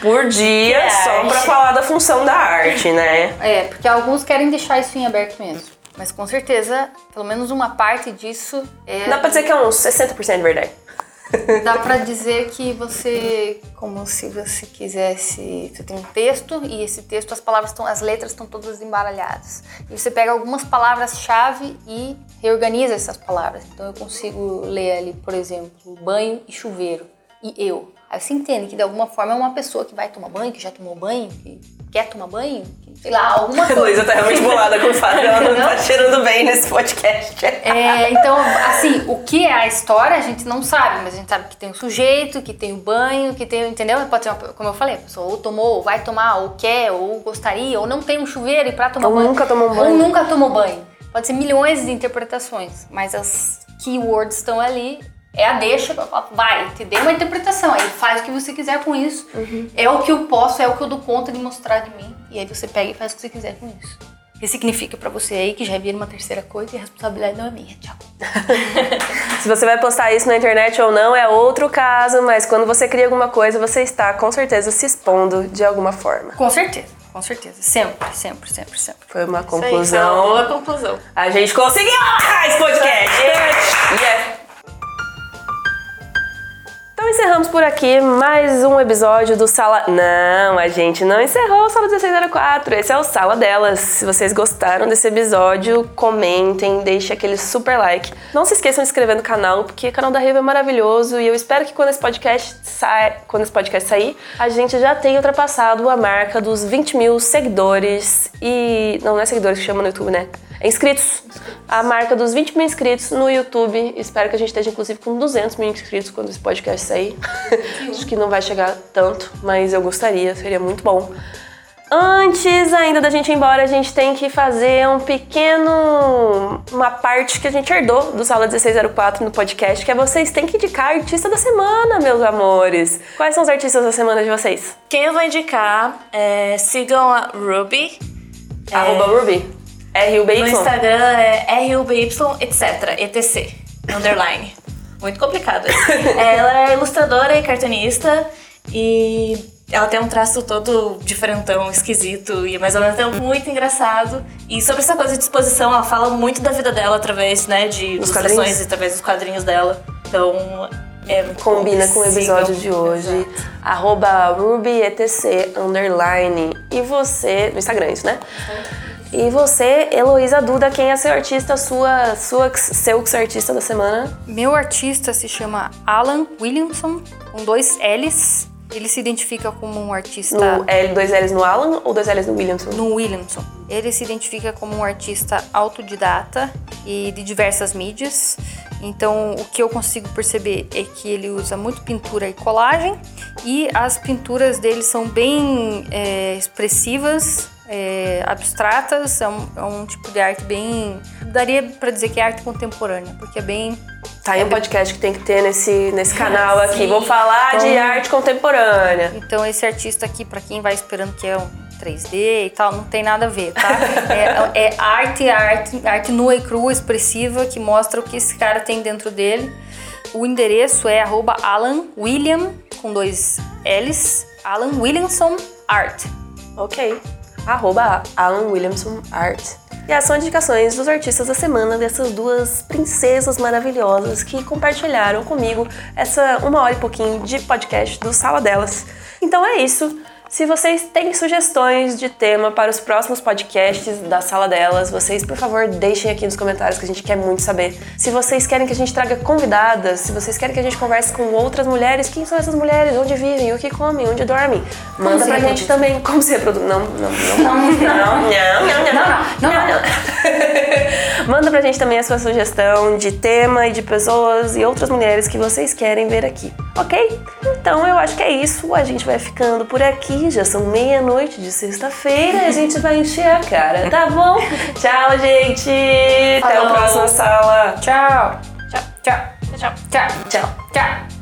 por dia Que só pra falar da função da arte, né? É, porque alguns querem deixar isso em aberto mesmo. Mas com certeza, pelo menos uma parte disso é. Dá pra dizer que é uns 60% verdade. Dá pra dizer que você, como se você quisesse, você tem um texto e esse texto as palavras estão, as letras estão todas embaralhadas. E você pega algumas palavras-chave e reorganiza essas palavras. Então eu consigo ler ali, por exemplo, banho e chuveiro e eu. Aí você entende que de alguma forma é uma pessoa que vai tomar banho, que já tomou banho, que quer tomar banho, sei lá, alguma A coisa. Luísa tá realmente bolada com o fato ela não tá cheirando bem nesse podcast. É, então, assim, o que é a história a gente não sabe, mas a gente sabe que tem o sujeito, que tem o banho, que tem, entendeu? Pode ser, uma, como eu falei, a pessoa ou tomou, ou vai tomar, ou quer, ou gostaria, ou não tem um chuveiro e pra tomar Ou banho. nunca tomou Ou banho. nunca tomou banho. Pode ser milhões de interpretações, mas as keywords estão ali. É a deixa pra falar, vai, te dei uma interpretação, aí faz o que você quiser com isso. É o que eu posso, é o que eu dou conta de mostrar de mim. E aí você pega e faz o que você quiser com isso. O que significa pra você aí que já vira uma terceira coisa e a responsabilidade não é minha. Tchau. Se você vai postar isso na internet ou não é outro caso, mas quando você cria alguma coisa, você está com certeza se expondo de alguma forma. Com certeza, com certeza. Sempre, sempre, sempre, sempre. Foi uma Isso aí, conclusão. boa conclusão. A gente conseguiu esse podcast! Yeah. Então encerramos por aqui mais um episódio do Sala. Não, a gente não encerrou o Sala 1604. Esse é o Sala delas. Se vocês gostaram desse episódio, comentem, deixem aquele super like. Não se esqueçam de inscrever no canal, porque o canal da Riva é maravilhoso e eu espero que quando esse podcast sai, quando esse podcast sair, a gente já tenha ultrapassado a marca dos 20 mil seguidores e. Não, não é seguidores que chama no YouTube, né? É inscritos. A marca dos 20 mil inscritos no YouTube. Espero que a gente esteja, inclusive, com 200 mil inscritos quando esse podcast sair. Acho que não vai chegar tanto, mas eu gostaria, seria muito bom. Antes ainda da gente ir embora, a gente tem que fazer um pequeno. uma parte que a gente herdou do Sala 1604 no podcast, que é vocês têm que indicar artista da semana, meus amores. Quais são os artistas da semana de vocês? Quem eu vou indicar é sigam a Ruby. É, Arroba Ruby. R-U-B-Y. No Instagram é R-U-B-Y, etc. ETC. Underline. Muito complicado. ela é ilustradora e cartunista e ela tem um traço todo diferentão, esquisito, e mas ao mesmo tempo muito engraçado. E sobre essa coisa de exposição, ela fala muito da vida dela através, né, de Os ilustrações quadrinhos? e através dos quadrinhos dela. Então, é muito Combina com o episódio de hoje. Exato. Arroba RubyETC underline. E você. No Instagram, isso, né? E você, Heloísa Duda, quem é seu artista, sua, sua, seu artista da semana? Meu artista se chama Alan Williamson, com dois L's. Ele se identifica como um artista No L, dois L's no Alan ou dois L's no Williamson? no Williamson. Ele se identifica como um artista autodidata e de diversas mídias. Então, o que eu consigo perceber é que ele usa muito pintura e colagem e as pinturas dele são bem é, expressivas, é, abstratas. É um, é um tipo de arte bem. Daria pra dizer que é arte contemporânea, porque é bem Tá aí um podcast que tem que ter nesse, nesse canal aqui. Sim. Vou falar de Então- arte contemporânea. Então esse artista aqui, pra quem vai esperando que é um 3D e tal, não tem nada a ver, tá? É, é arte, arte, arte nua e crua, expressiva, que mostra o que esse cara tem dentro dele. O endereço é arroba Alan William, com dois L's, Alan Williamson Art. Ok. Arroba Alan Williamson Art. E essas são indicações dos artistas da semana dessas duas princesas maravilhosas que compartilharam comigo essa uma hora e pouquinho de podcast do Sala Delas. Então é isso. Se vocês têm sugestões de tema para os próximos podcasts da Sala Delas, vocês, por favor, deixem aqui nos comentários que a gente quer muito saber. Se vocês querem que a gente traga convidadas, se vocês querem que a gente converse com outras mulheres, quem são essas mulheres, onde vivem, o que comem, onde dormem, manda pra gente também como se reproduz. Não, não, não. Não, não, não, não, não, não, não. Manda pra gente também a sua sugestão de tema e de pessoas e outras mulheres que vocês querem ver aqui, ok? Então eu acho que é isso. A gente vai ficando por aqui. Já são meia-noite de sexta-feira e a gente vai encher a cara, tá bom? Tchau, gente! Até o Falou. próximo sala. Tchau! Tchau! Tchau! Tchau. Tchau! Tchau. Tchau!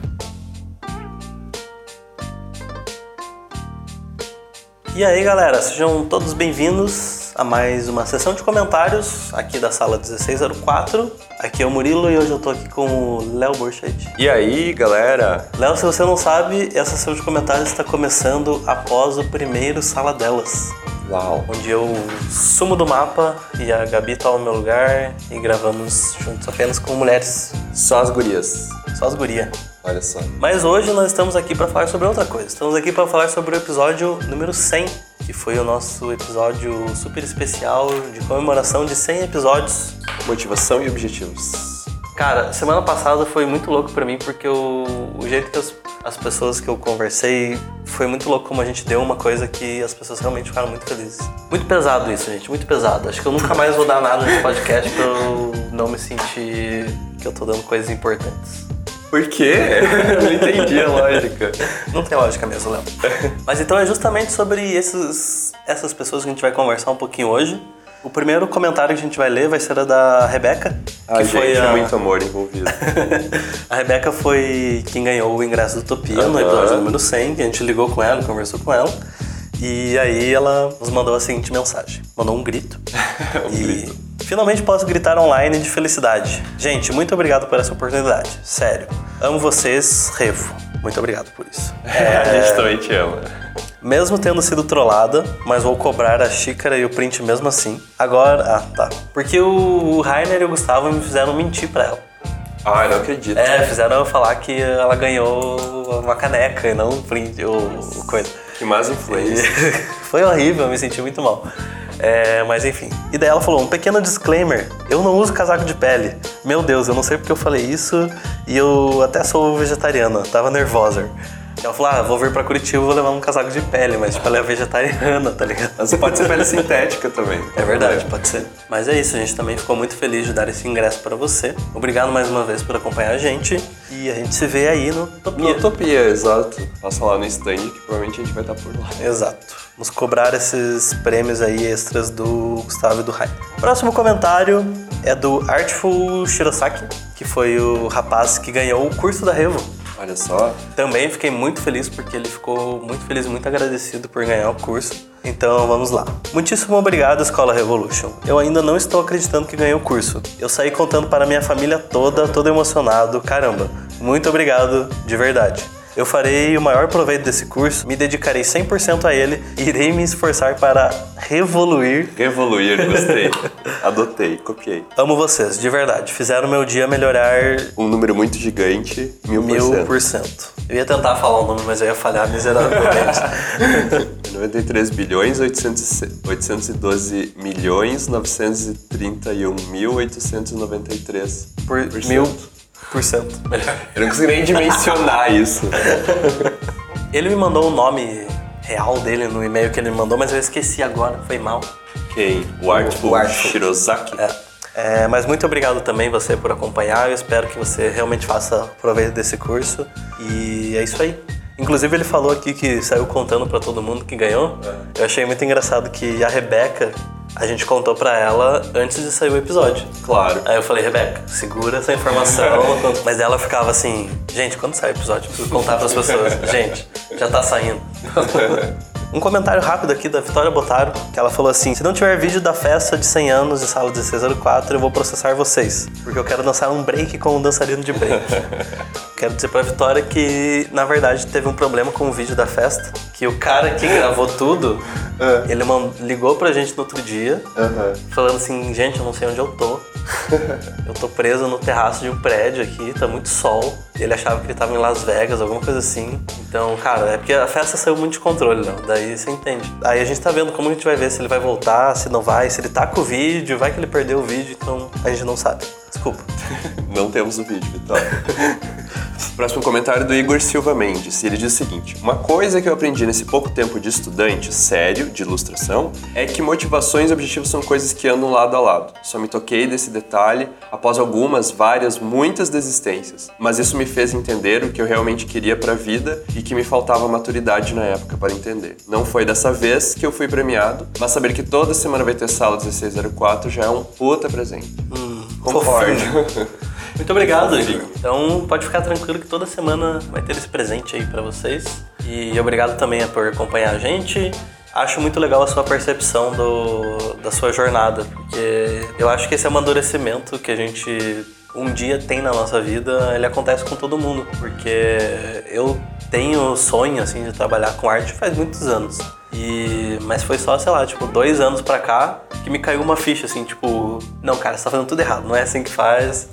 E aí, galera, sejam todos bem-vindos a mais uma sessão de comentários aqui da sala 1604. Aqui é o Murilo e hoje eu tô aqui com o Léo Borchardt. E aí, galera? Léo, se você não sabe, essa sessão de comentários está começando após o primeiro Sala Delas, Uau. onde eu sumo do mapa e a Gabi toma meu lugar e gravamos juntos apenas com mulheres, Só as gurias. só as gurias. Olha só. Mas hoje nós estamos aqui para falar sobre outra coisa. Estamos aqui para falar sobre o episódio número 100, que foi o nosso episódio super especial de comemoração de 100 episódios. Motivação e objetivos. Cara, semana passada foi muito louco pra mim porque o, o jeito que as, as pessoas que eu conversei foi muito louco como a gente deu uma coisa que as pessoas realmente ficaram muito felizes. Muito pesado isso, gente, muito pesado. Acho que eu nunca mais vou dar nada nesse podcast pra eu não me sentir que eu tô dando coisas importantes. Por quê? Eu não entendi a lógica. Não tem lógica mesmo, Léo. Mas então é justamente sobre esses, essas pessoas que a gente vai conversar um pouquinho hoje. O primeiro comentário que a gente vai ler vai ser da Rebeca. Ah, que gente, foi a... muito amor envolvido. a Rebeca foi quem ganhou o ingresso do Utopia no Aham. episódio número 100, que a gente ligou com ela, conversou com ela. E aí ela nos mandou a seguinte mensagem. Mandou um grito. Um e grito. finalmente posso gritar online de felicidade. Gente, muito obrigado por essa oportunidade. Sério. Amo vocês, Revo. Muito obrigado por isso. A gente também te ama. Mesmo tendo sido trollada, mas vou cobrar a xícara e o print mesmo assim. Agora, ah, tá. Porque o Rainer e o Gustavo me fizeram mentir pra ela. Ai, não acredito. É, fizeram eu falar que ela ganhou uma caneca e não um print, ou coisa. Que más influência. Foi horrível, eu me senti muito mal. É, mas enfim. E daí ela falou: um pequeno disclaimer: eu não uso casaco de pele. Meu Deus, eu não sei porque eu falei isso e eu até sou vegetariana, tava nervosa. Ela falou, ah, vou vir pra Curitiba, vou levar um casaco de pele, mas tipo, ela é vegetariana, tá ligado? Mas pode ser pele sintética também. É verdade, pode ser. Mas é isso, a gente também ficou muito feliz de dar esse ingresso pra você. Obrigado mais uma vez por acompanhar a gente e a gente se vê aí no Topia. No Utopia, exato. Passa lá no stand que provavelmente a gente vai estar por lá. Exato. Vamos cobrar esses prêmios aí extras do Gustavo e do Rai. Próximo comentário é do Artful Shirosaki, que foi o rapaz que ganhou o curso da Revo. Olha só. Também fiquei muito feliz porque ele ficou muito feliz e muito agradecido por ganhar o curso. Então vamos lá. Muitíssimo obrigado, Escola Revolution. Eu ainda não estou acreditando que ganhei o curso. Eu saí contando para minha família toda, todo emocionado. Caramba, muito obrigado de verdade. Eu farei o maior proveito desse curso, me dedicarei 100% a ele e irei me esforçar para revoluir. Revoluir, gostei. Adotei, copiei. Amo vocês, de verdade. Fizeram meu dia melhorar Um número muito gigante, mil, mil por por cento. cento. Eu ia tentar falar o número, mas eu ia falhar miseravelmente. 93 bilhões 800 812 milhões 931 mil 893 Por mil por cento. Eu não consegui nem dimensionar isso. Ele me mandou o nome real dele no e-mail que ele me mandou, mas eu esqueci agora, foi mal. Quem? O Artful O Artful. Shirozaki? É. É, mas muito obrigado também você por acompanhar. Eu espero que você realmente faça proveito desse curso. E é isso aí. Inclusive ele falou aqui que saiu contando pra todo mundo que ganhou. Eu achei muito engraçado que a Rebeca, a gente contou pra ela antes de sair o episódio. Claro. Aí eu falei, Rebeca, segura essa informação. Mas ela ficava assim, gente, quando sai o episódio? Eu preciso contar pras pessoas. gente, já tá saindo. Um comentário rápido aqui da Vitória Botaro, que ela falou assim: se não tiver vídeo da festa de 100 anos de sala 1604, eu vou processar vocês, porque eu quero dançar um break com um dançarino de break. quero dizer pra Vitória que, na verdade, teve um problema com o vídeo da festa, que o cara que gravou tudo, ele man- ligou pra gente no outro dia, falando assim: gente, eu não sei onde eu tô. Eu tô preso no terraço de um prédio aqui, tá muito sol. Ele achava que ele tava em Las Vegas, alguma coisa assim. Então, cara, é porque a festa saiu muito de controle, não. Daí você entende. Aí a gente tá vendo como a gente vai ver se ele vai voltar, se não vai, se ele tá com o vídeo, vai que ele perdeu o vídeo, então a gente não sabe. Desculpa. Não temos o vídeo, Vitória. Próximo comentário do Igor Silva Mendes. Ele diz o seguinte: Uma coisa que eu aprendi nesse pouco tempo de estudante sério de ilustração é que motivações e objetivos são coisas que andam lado a lado. Só me toquei desse detalhe após algumas, várias, muitas desistências. Mas isso me fez entender o que eu realmente queria pra vida e que me faltava maturidade na época para entender. Não foi dessa vez que eu fui premiado, mas saber que toda semana vai ter sala 1604 já é um puta presente. Concordo. Muito obrigado, Igor. Então pode ficar tranquilo que toda semana vai ter esse presente aí pra vocês. E obrigado também por acompanhar a gente. Acho muito legal a sua percepção do, da sua jornada, porque eu acho que esse amadurecimento que a gente um dia tem na nossa vida, ele acontece com todo mundo, porque eu tenho sonho assim de trabalhar com arte faz muitos anos. E mas foi só, sei lá, tipo, dois anos pra cá que me caiu uma ficha assim, tipo, não, cara, você tá fazendo tudo errado, não é assim que faz.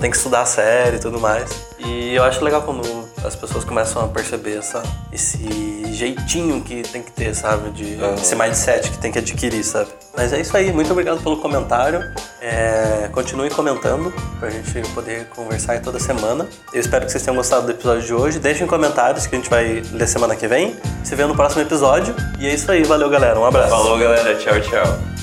Tem que estudar sério e tudo mais. E eu acho legal quando as pessoas começam a perceber essa, esse jeitinho que tem que ter, sabe? De, Esse mindset que tem que adquirir, sabe? Mas é isso aí, muito obrigado pelo comentário. É, continue comentando pra gente poder conversar toda semana. Eu espero que vocês tenham gostado do episódio de hoje. Deixem comentários que a gente vai ler semana que vem. Se vê no próximo episódio. E é isso aí, valeu galera, um abraço. Falou, galera. Tchau, tchau.